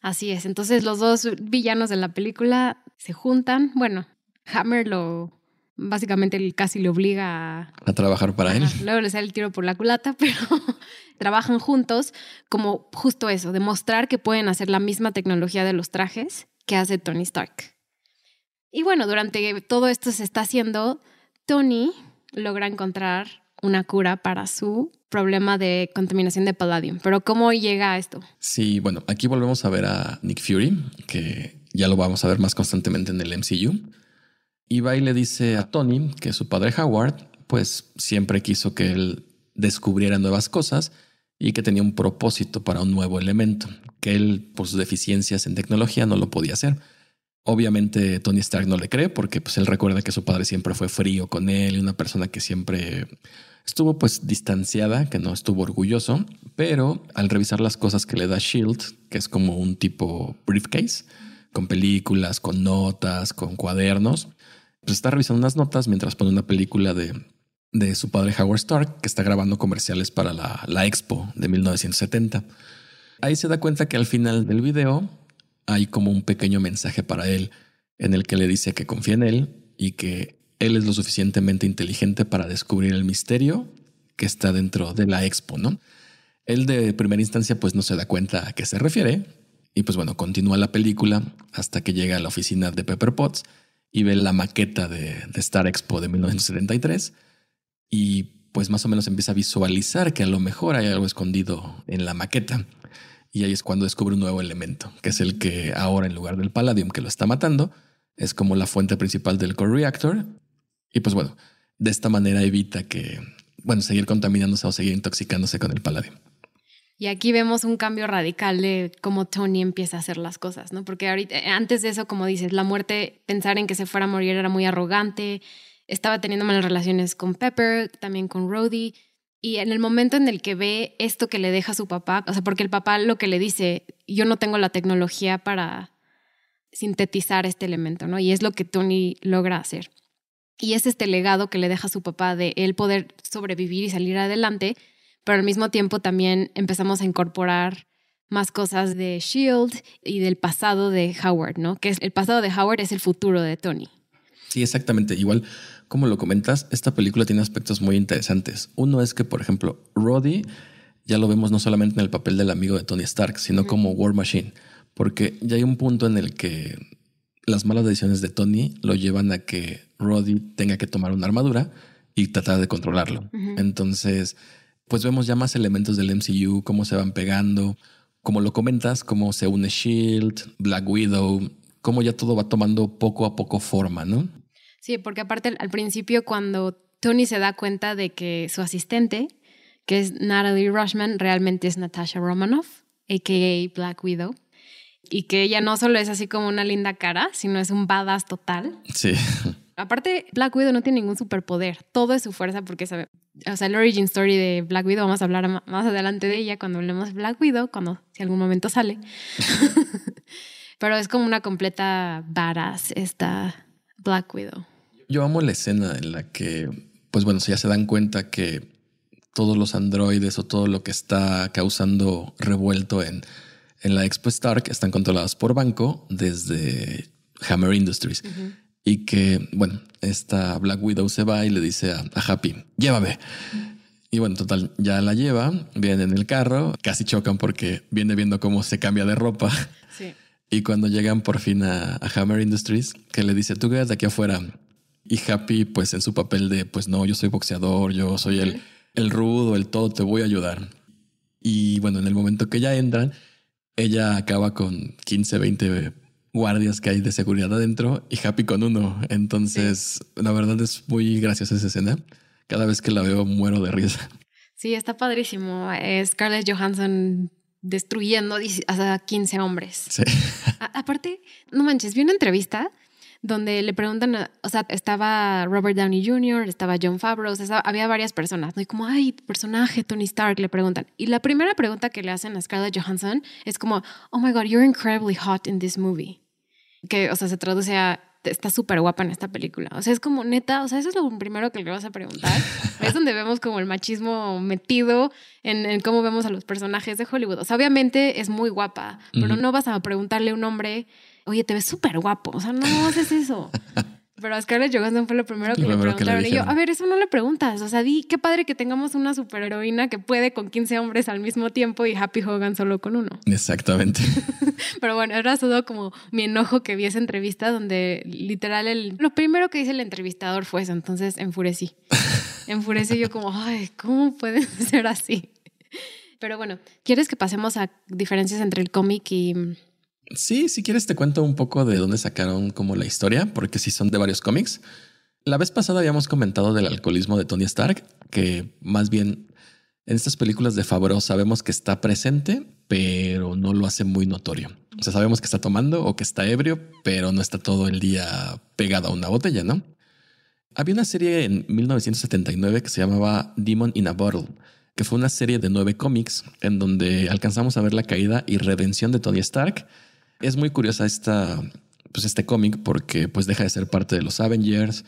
Así es, entonces los dos villanos de la película se juntan, bueno, Hammer lo básicamente casi le obliga a, a trabajar para él. Luego le sale el tiro por la culata, pero trabajan juntos como justo eso, demostrar que pueden hacer la misma tecnología de los trajes que hace Tony Stark. Y bueno, durante todo esto se está haciendo, Tony logra encontrar una cura para su problema de contaminación de palladium. Pero ¿cómo llega a esto? Sí, bueno, aquí volvemos a ver a Nick Fury, que ya lo vamos a ver más constantemente en el MCU. Y le dice a Tony que su padre Howard, pues siempre quiso que él descubriera nuevas cosas y que tenía un propósito para un nuevo elemento, que él por sus deficiencias en tecnología no lo podía hacer. Obviamente Tony Stark no le cree porque pues él recuerda que su padre siempre fue frío con él y una persona que siempre estuvo pues distanciada, que no estuvo orgulloso, pero al revisar las cosas que le da Shield, que es como un tipo briefcase, con películas, con notas, con cuadernos, pues está revisando unas notas mientras pone una película de, de su padre Howard Stark, que está grabando comerciales para la, la Expo de 1970. Ahí se da cuenta que al final del video hay como un pequeño mensaje para él en el que le dice que confía en él y que él es lo suficientemente inteligente para descubrir el misterio que está dentro de la expo, ¿no? Él de primera instancia pues no se da cuenta a qué se refiere y pues bueno, continúa la película hasta que llega a la oficina de Pepper Potts y ve la maqueta de, Star Expo de 1973 y pues más o menos empieza a visualizar que a lo mejor hay algo escondido en la maqueta. Y ahí es cuando descubre un nuevo elemento, que es el que ahora en lugar del palladium que lo está matando, es como la fuente principal del core reactor. Y pues bueno, de esta manera evita que, bueno, seguir contaminándose o seguir intoxicándose con el palladium. Y aquí vemos un cambio radical de cómo Tony empieza a hacer las cosas, ¿no? Porque ahorita, eh, antes de eso, como dices, la muerte, pensar en que se fuera a morir era muy arrogante, estaba teniendo malas relaciones con Pepper, también con Rhodey. Y en el momento en el que ve esto que le deja su papá, o sea, porque el papá lo que le dice, yo no tengo la tecnología para sintetizar este elemento, ¿no? Y es lo que Tony logra hacer. Y es este legado que le deja su papá de él poder sobrevivir y salir adelante, pero al mismo tiempo también empezamos a incorporar más cosas de Shield y del pasado de Howard, ¿no? Que es, el pasado de Howard es el futuro de Tony. Sí, exactamente. Igual, como lo comentas, esta película tiene aspectos muy interesantes. Uno es que, por ejemplo, Roddy ya lo vemos no solamente en el papel del amigo de Tony Stark, sino como War Machine, porque ya hay un punto en el que las malas decisiones de Tony lo llevan a que Roddy tenga que tomar una armadura y tratar de controlarlo. Entonces, pues vemos ya más elementos del MCU, cómo se van pegando, como lo comentas, cómo se une Shield, Black Widow, cómo ya todo va tomando poco a poco forma, ¿no? Sí, porque aparte al principio cuando Tony se da cuenta de que su asistente, que es Natalie Rushman, realmente es Natasha Romanoff, a.k.a. Black Widow, y que ella no solo es así como una linda cara, sino es un badass total. Sí. Aparte, Black Widow no tiene ningún superpoder, todo es su fuerza porque sabe, o sea, el origin story de Black Widow, vamos a hablar más adelante de ella cuando hablemos de Black Widow, cuando si algún momento sale. Pero es como una completa badass esta Black Widow. Yo amo la escena en la que, pues bueno, ya se dan cuenta que todos los androides o todo lo que está causando revuelto en, en la Expo Stark están controlados por banco desde Hammer Industries. Y que, bueno, esta Black Widow se va y le dice a, Happy, llévame. Y bueno, total, ya la lleva, viene en el carro, casi chocan porque viene viendo cómo se cambia de ropa. Y cuando llegan por fin a, Hammer Industries, que le dice, tú quedas de aquí afuera. Y Happy, pues en su papel de, pues no, yo soy boxeador, yo soy el, el rudo, el todo, te voy a ayudar. Y bueno, en el momento que ya entran, ella acaba con 15, 20 guardias que hay de seguridad adentro y Happy con uno. Entonces, la verdad es muy graciosa esa escena. Cada vez que la veo muero de risa. Sí, está padrísimo. Scarlett Johansson destruyendo a 15 hombres. Sí. aparte, no manches, vi una entrevista donde le preguntan, o sea, estaba Robert Downey Jr., estaba John Favreau, o sea, había varias personas, ¿no? Y como, ay, personaje, Tony Stark, le preguntan. Y la primera pregunta que le hacen a Scarlett Johansson es como, oh my God, you're incredibly hot in this movie que, o sea, se traduce a está súper guapa en esta película. O sea, es como neta, o sea, eso es lo primero que le vas a preguntar. es donde vemos como el machismo metido en, cómo vemos a los personajes de Hollywood. O sea, obviamente es muy guapa, pero no vas a preguntarle a un hombre, oye, te ves súper guapo. O sea, no haces eso. Pero a Scarlett Johansson fue lo primero que le preguntaron. y yo, a ver, eso no le preguntas. O sea, di, qué padre que tengamos una superheroína que puede con 15 hombres al mismo tiempo y Happy Hogan solo con uno. Exactamente. Pero bueno, era todo como mi enojo que vi esa entrevista donde literal el, lo primero que dice el entrevistador fue eso. Entonces enfurecí. Enfurecí yo como, ay, ¿cómo puede ser así? Pero bueno, ¿quieres que pasemos a diferencias entre el cómic y Sí, si quieres te cuento un poco de dónde sacaron como la historia, porque sí son de varios cómics. La vez pasada habíamos comentado del alcoholismo de Tony Stark, que más bien en estas películas de Favreau sabemos que está presente, pero no lo hace muy notorio. O sea, sabemos que está tomando o que está ebrio, pero no está todo el día pegado a una botella, ¿no? Había una serie en 1979 que se llamaba Demon in a Bottle, que fue una serie de nueve cómics en donde alcanzamos a ver la caída y redención de Tony Stark es muy curiosa esta, pues este cómic porque pues deja de ser parte de los Avengers,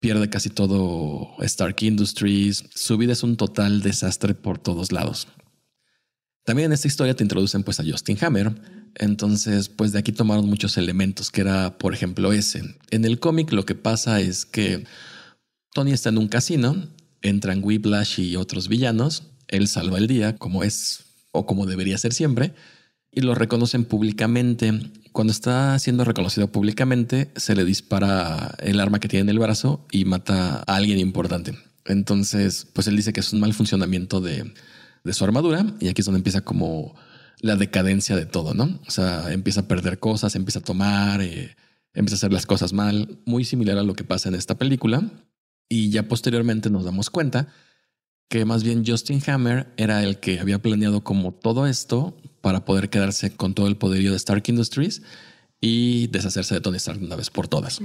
pierde casi todo Stark Industries, su vida es un total desastre por todos lados. También en esta historia te introducen pues a Justin Hammer, entonces pues de aquí tomaron muchos elementos, que era por ejemplo ese. En el cómic lo que pasa es que Tony está en un casino, entran Whiplash y otros villanos, él salva el día como es o como debería ser siempre, y lo reconocen públicamente. Cuando está siendo reconocido públicamente, se le dispara el arma que tiene en el brazo y mata a alguien importante. Entonces, pues él dice que es un mal funcionamiento de, su armadura y aquí es donde empieza como la decadencia de todo, ¿no? O sea, empieza a perder cosas, empieza a tomar, eh, empieza a hacer las cosas mal, muy similar a lo que pasa en esta película. Y ya posteriormente nos damos cuenta que más bien Justin Hammer era el que había planeado como todo esto para poder quedarse con todo el poderío de Stark Industries y deshacerse de Tony Stark una vez por todas.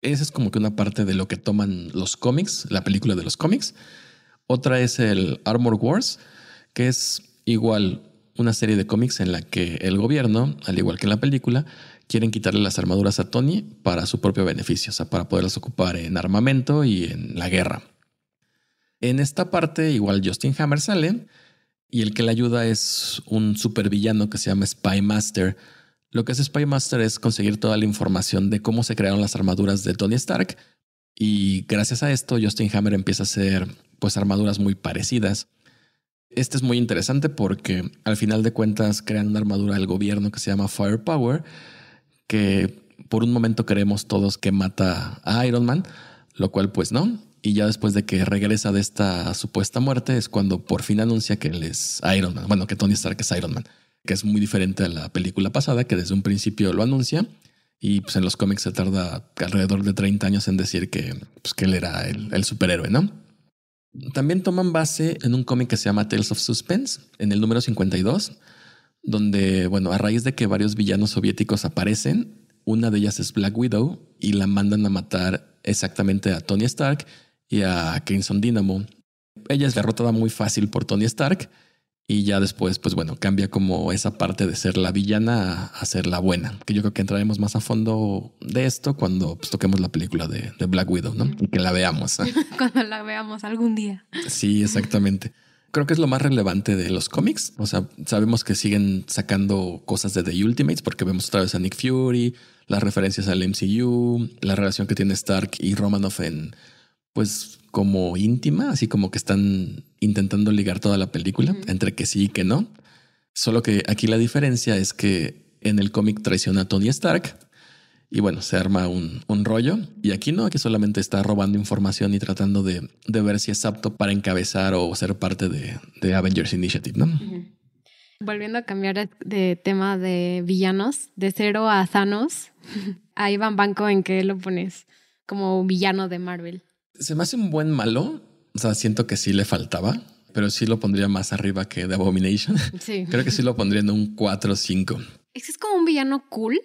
Esa es como que una parte de lo que toman los cómics, la película de los cómics. Otra es el Armor Wars, que es igual una serie de cómics en la que el gobierno, al igual que en la película, quieren quitarle las armaduras a Tony para su propio beneficio, o sea, para poderlas ocupar en armamento y en la guerra. En esta parte, igual Justin Hammer sale y el que le ayuda es un supervillano que se llama Spy Master. Lo que hace Spy Master es conseguir toda la información de cómo se crearon las armaduras de Tony Stark y gracias a esto Justin Hammer empieza a hacer pues armaduras muy parecidas. Este es muy interesante porque al final de cuentas crean una armadura del gobierno que se llama Firepower, que por un momento creemos todos que mata a Iron Man, lo cual pues no. Y ya después de que regresa de esta supuesta muerte es cuando por fin anuncia que él es Iron Man. Bueno, que Tony Stark es Iron Man, que es muy diferente a la película pasada, que desde un principio lo anuncia. Y pues en los cómics se tarda alrededor de 30 años en decir que, pues, que él era el, el superhéroe, ¿no? También toman base en un cómic que se llama Tales of Suspense, en el número 52, donde, bueno, a raíz de que varios villanos soviéticos aparecen, una de ellas es Black Widow y la mandan a matar exactamente a Tony Stark y a Crimson Dynamo. Ella es derrotada muy fácil por Tony Stark y ya después, pues bueno, cambia como esa parte de ser la villana a, ser la buena. Que yo creo que entraremos más a fondo de esto cuando pues, toquemos la película de, Black Widow, ¿no? Y que la veamos. cuando la veamos algún día. Sí, exactamente. Creo que es lo más relevante de los cómics. O sea, sabemos que siguen sacando cosas de The Ultimates porque vemos otra vez a Nick Fury, las referencias al MCU, la relación que tiene Stark y Romanoff en, pues, como íntima, así como que están intentando ligar toda la película entre que sí y que no. Solo que aquí la diferencia es que en el cómic traiciona a Tony Stark y bueno, se arma un, rollo. Y aquí no, aquí solamente está robando información y tratando de, ver si es apto para encabezar o ser parte de, Avengers Initiative, ¿no? Volviendo a cambiar de tema de villanos, de cero a Thanos, ahí van banco en que lo pones como villano de Marvel. Se me hace un buen malo. O sea, siento que sí le faltaba, pero sí lo pondría más arriba que The Abomination. Sí. Creo que sí lo pondría en un 4 o 5. Es como un villano cool.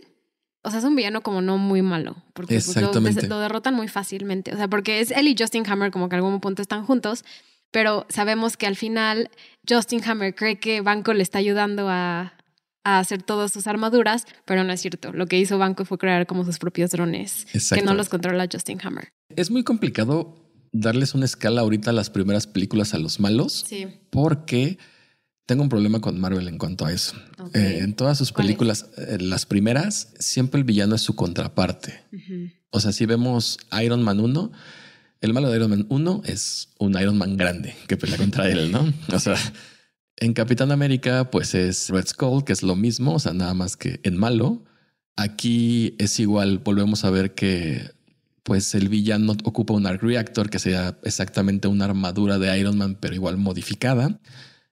O sea, es un villano como no muy malo. Porque pues, lo, derrotan muy fácilmente. O sea, porque es él y Justin Hammer como que a algún punto están juntos. Pero sabemos que al final Justin Hammer cree que Banco le está ayudando a, a hacer todas sus armaduras, pero no es cierto. Lo que hizo Banco fue crear como sus propios drones que no los controla Justin Hammer. Es muy complicado darles una escala ahorita a las primeras películas a los malos, sí. porque tengo un problema con Marvel en cuanto a eso. Eh, en todas sus películas, eh, las primeras, siempre el villano es su contraparte. O sea, si vemos Iron Man 1, el malo de Iron Man 1 es un Iron Man grande que pelea contra él, ¿no? O sea, en Capitán América, pues es Red Skull, que es lo mismo, o sea, nada más que en malo. Aquí es igual, volvemos a ver que pues el villano ocupa un Arc Reactor, que sea exactamente una armadura de Iron Man, pero igual modificada.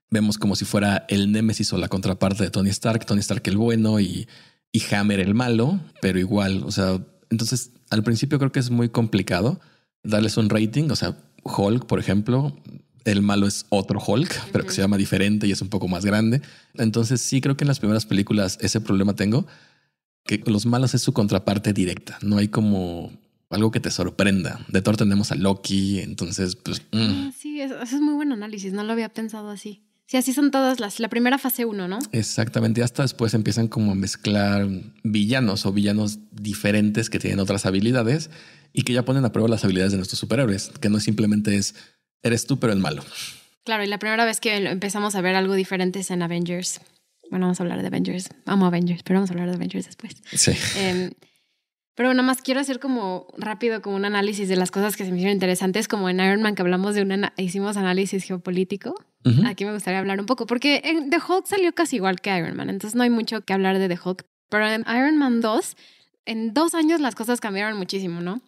Vemos como si fuera el Némesis o la contraparte de Tony Stark, Tony Stark el bueno y, y Hammer el malo, pero igual, o sea, entonces al principio creo que es muy complicado darles un rating, o sea, Hulk, por ejemplo, el malo es otro Hulk, pero que se llama diferente y es un poco más grande. Entonces sí creo que en las primeras películas ese problema tengo, que los malos es su contraparte directa. No hay como algo que te sorprenda. De Thor tenemos a Loki, entonces pues... Mm. Ah, sí, eso, es muy buen análisis, no lo había pensado así. Sí, así son todas las, la primera fase uno, ¿no? Exactamente, y hasta después empiezan como a mezclar villanos o villanos diferentes que tienen otras habilidades y que ya ponen a prueba las habilidades de nuestros superhéroes, que no simplemente es eres tú, pero el malo. Claro, y la primera vez que empezamos a ver algo diferente es en Avengers. Bueno, vamos a hablar de Avengers. Amo Avengers, pero vamos a hablar de Avengers después. Sí. Em, pero nada más quiero hacer como rápido como un análisis de las cosas que se me hicieron interesantes, como en Iron Man que hablamos de un hicimos análisis geopolítico. Aquí me gustaría hablar un poco, porque en The Hulk salió casi igual que Iron Man, entonces no hay mucho que hablar de The Hulk. Pero en Iron Man 2, en dos años las cosas cambiaron muchísimo, ¿no?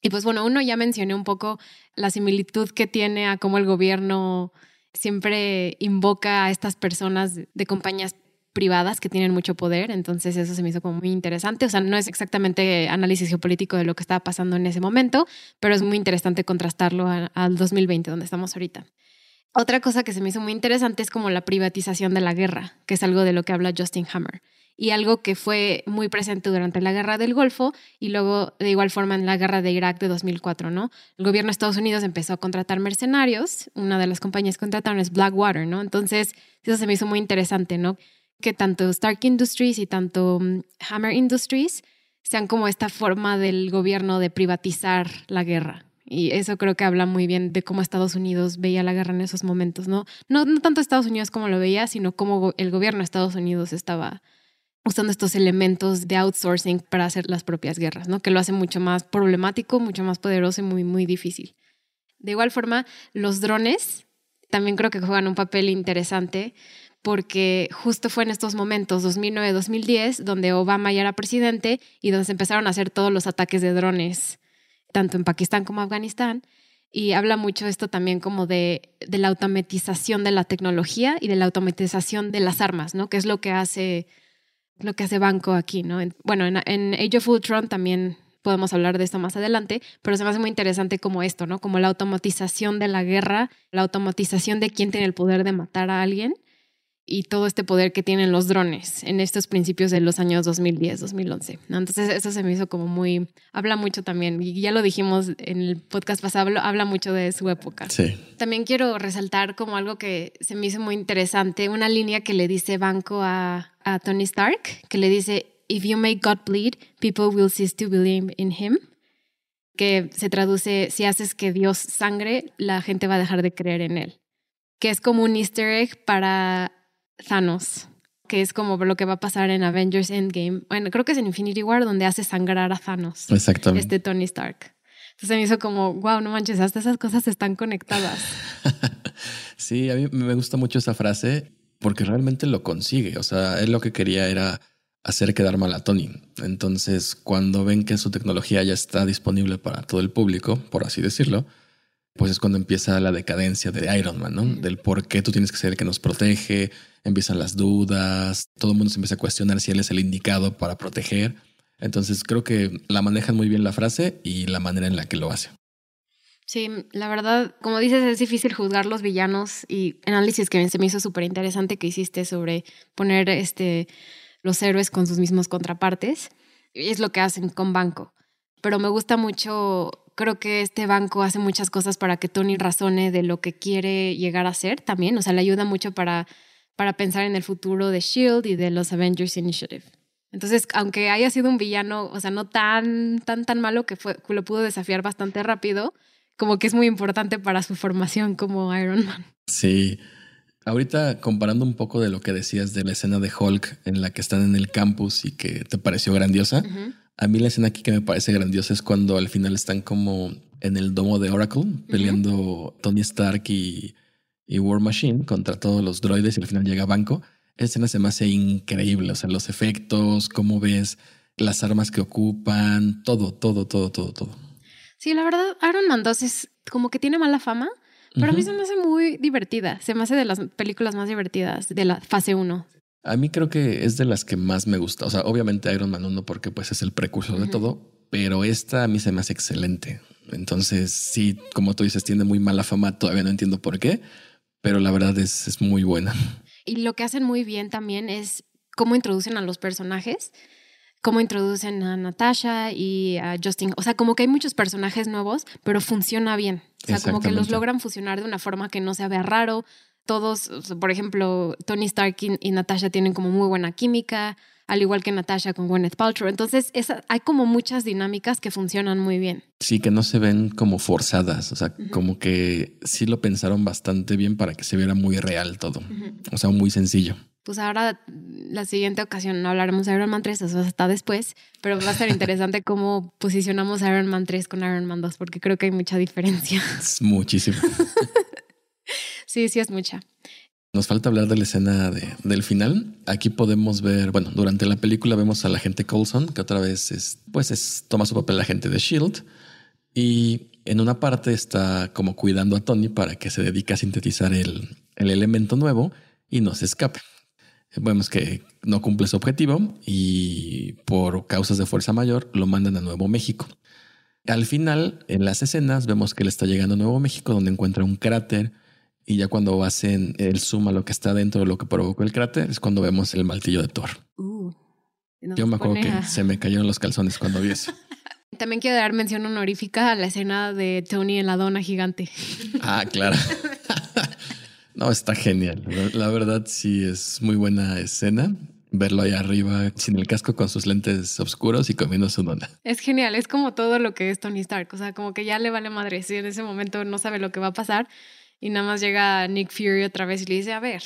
Y pues bueno, uno ya mencioné un poco la similitud que tiene a cómo el gobierno siempre invoca a estas personas de compañías privadas que tienen mucho poder, entonces eso se me hizo como muy interesante, o sea, no es exactamente análisis geopolítico de lo que estaba pasando en ese momento, pero es muy interesante contrastarlo al 2020, donde estamos ahorita. Otra cosa que se me hizo muy interesante es como la privatización de la guerra, que es algo de lo que habla Justin Hammer y algo que fue muy presente durante la guerra del Golfo y luego de igual forma en la guerra de Irak de 2004, ¿no? El gobierno de Estados Unidos empezó a contratar mercenarios, una de las compañías que contrataron es Blackwater, ¿no? Entonces, eso se me hizo muy interesante, ¿no? Que tanto Stark Industries y tanto mm, Hammer Industries sean como esta forma del gobierno de privatizar la guerra. Y eso creo que habla muy bien de cómo Estados Unidos veía la guerra en esos momentos, ¿no? No, no tanto Estados Unidos como lo veía, sino cómo el gobierno de Estados Unidos estaba usando estos elementos de outsourcing para hacer las propias guerras, ¿no? Que lo hace mucho más problemático, mucho más poderoso y muy, muy difícil. De igual forma, los drones también creo que juegan un papel interesante porque justo fue en estos momentos, 2009-2010, donde Obama ya era presidente y donde se empezaron a hacer todos los ataques de drones, tanto en Pakistán como Afganistán. Y habla mucho esto también como de, de la automatización de la tecnología y de la automatización de las armas, ¿no? Que es lo que hace lo que hace Banco aquí, ¿no? bueno, en, Age of Ultron también podemos hablar de esto más adelante, pero se me hace muy interesante como esto, ¿no? Como la automatización de la guerra, la automatización de quién tiene el poder de matar a alguien y todo este poder que tienen los drones en estos principios de los años 2010, 2011. Entonces eso se me hizo como muy, habla mucho también, y ya lo dijimos en el podcast pasado, habla mucho de su época. Sí. También quiero resaltar como algo que se me hizo muy interesante, una línea que le dice Banco a, a Tony Stark, que le dice, If you make God bleed, people will cease to believe in him que se traduce, si haces que Dios sangre, la gente va a dejar de creer en él. Que es como un easter egg para Thanos, que es como lo que va a pasar en Avengers Endgame. Bueno, creo que es en Infinity War donde hace sangrar a Thanos. Exactamente. Este Tony Stark. Entonces me hizo como, wow, no manches, hasta esas cosas están conectadas. sí, a mí me gusta mucho esa frase porque realmente lo consigue. O sea, él lo que quería era hacer quedar mal a Tony. Entonces, cuando ven que su tecnología ya está disponible para todo el público, por así decirlo, pues es cuando empieza la decadencia de Iron Man, ¿no? Del por qué tú tienes que ser el que nos protege, empiezan las dudas, todo el mundo se empieza a cuestionar si él es el indicado para proteger. Entonces creo que la manejan muy bien la frase y la manera en la que lo hace. Sí, la verdad, como dices, es difícil juzgar los villanos y análisis que se me hizo súper interesante que hiciste sobre poner este, los héroes con sus mismos contrapartes. Es lo que hacen con Banco. Pero me gusta mucho creo que este banco hace muchas cosas para que Tony razone de lo que quiere llegar a ser también. O sea, le ayuda mucho para, para pensar en el futuro de Shield y de los Avengers Initiative. Entonces, aunque haya sido un villano, o sea, no tan, tan, tan malo que, fue, lo pudo desafiar bastante rápido, como que es muy importante para su formación como Iron Man. Sí. Ahorita comparando un poco de lo que decías de la escena de Hulk en la que están en el campus y que te pareció grandiosa, a mí la escena aquí que me parece grandiosa es cuando al final están como en el domo de Oracle peleando Tony Stark y, War Machine contra todos los droides y al final llega Banco. Esa escena se me hace increíble, o sea, los efectos, cómo ves las armas que ocupan, todo, todo, todo, todo, todo. Sí, la verdad, Iron Man 2 es como que tiene mala fama, pero a mí se me hace muy divertida. Se me hace de las películas más divertidas de la fase 1. A mí creo que es de las que más me gusta. O sea, obviamente Iron Man 1 porque pues es el precursor de todo, pero esta a mí se me hace excelente. Entonces, sí, como tú dices, tiene muy mala fama, todavía no entiendo por qué, pero la verdad es, es muy buena. Y lo que hacen muy bien también es cómo introducen a los personajes, cómo introducen a Natasha y a Justin. O sea, como que hay muchos personajes nuevos, pero funciona bien. O sea, como que los logran fusionar de una forma que no se vea raro, todos, por ejemplo, Tony Stark y, Natasha tienen como muy buena química, al igual que Natasha con Gwyneth Paltrow. Entonces, hay como muchas dinámicas que funcionan muy bien. Sí, que no se ven como forzadas, o sea, como que sí lo pensaron bastante bien para que se viera muy real todo, o sea, muy sencillo. Pues ahora, la siguiente ocasión no hablaremos de Iron Man 3, eso hasta después, pero va a ser interesante cómo posicionamos Iron Man 3 con Iron Man 2, porque creo que hay mucha diferencia. Es muchísimo. Sí, sí es mucha. Nos falta hablar de la escena del final. Aquí podemos ver, bueno, durante la película vemos a la gente Coulson, que otra vez es, pues es, toma su papel la gente de Shield. Y en una parte está como cuidando a Tony para que se dedique a sintetizar el, el elemento nuevo y no se escape. Vemos que no cumple su objetivo y por causas de fuerza mayor lo mandan a Nuevo México. Al final, en las escenas, vemos que él está llegando a Nuevo México donde encuentra un cráter Y ya cuando hacen el zoom a lo que está dentro de lo que provocó el cráter, es cuando vemos el martillo de Thor. Uh, Yo me acuerdo que se me cayeron los calzones cuando vi eso. También quiero dar mención honorífica a la escena de Tony en la dona gigante. Ah, claro. no, está genial. La- La verdad, sí es muy buena escena. Verlo ahí arriba sin el casco con sus lentes oscuros y comiendo su dona. Es genial, es como todo lo que es Tony Stark. O sea, como que ya le vale madre. Si en ese momento no sabe lo que va a pasar y nada más llega Nick Fury otra vez y le dice, a ver,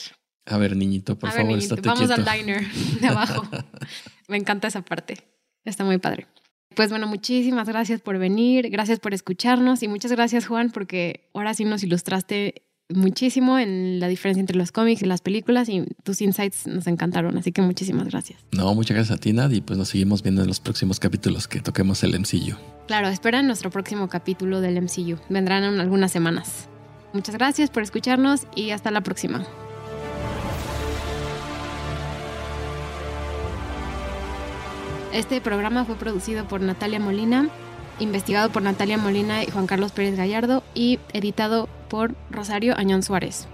A ver, niñito, por a ver, favor, niñito, estate vamos quieto. al diner de abajo. Me encanta esa parte. Está muy padre. Pues bueno, muchísimas gracias por venir, gracias por escucharnos y muchas gracias Juan porque ahora sí nos ilustraste muchísimo en la diferencia entre los cómics y las películas y tus insights nos encantaron, así que muchísimas gracias. No, muchas gracias a ti, Nad, y pues nos seguimos viendo en los próximos capítulos que toquemos el MCU. Claro, espera nuestro próximo capítulo del MCU. Vendrán en algunas semanas. Muchas gracias por escucharnos y hasta la próxima. Este programa fue producido por Natalia Molina, investigado por Natalia Molina y Juan Carlos Pérez Gallardo y editado por Rosario Añón Suárez.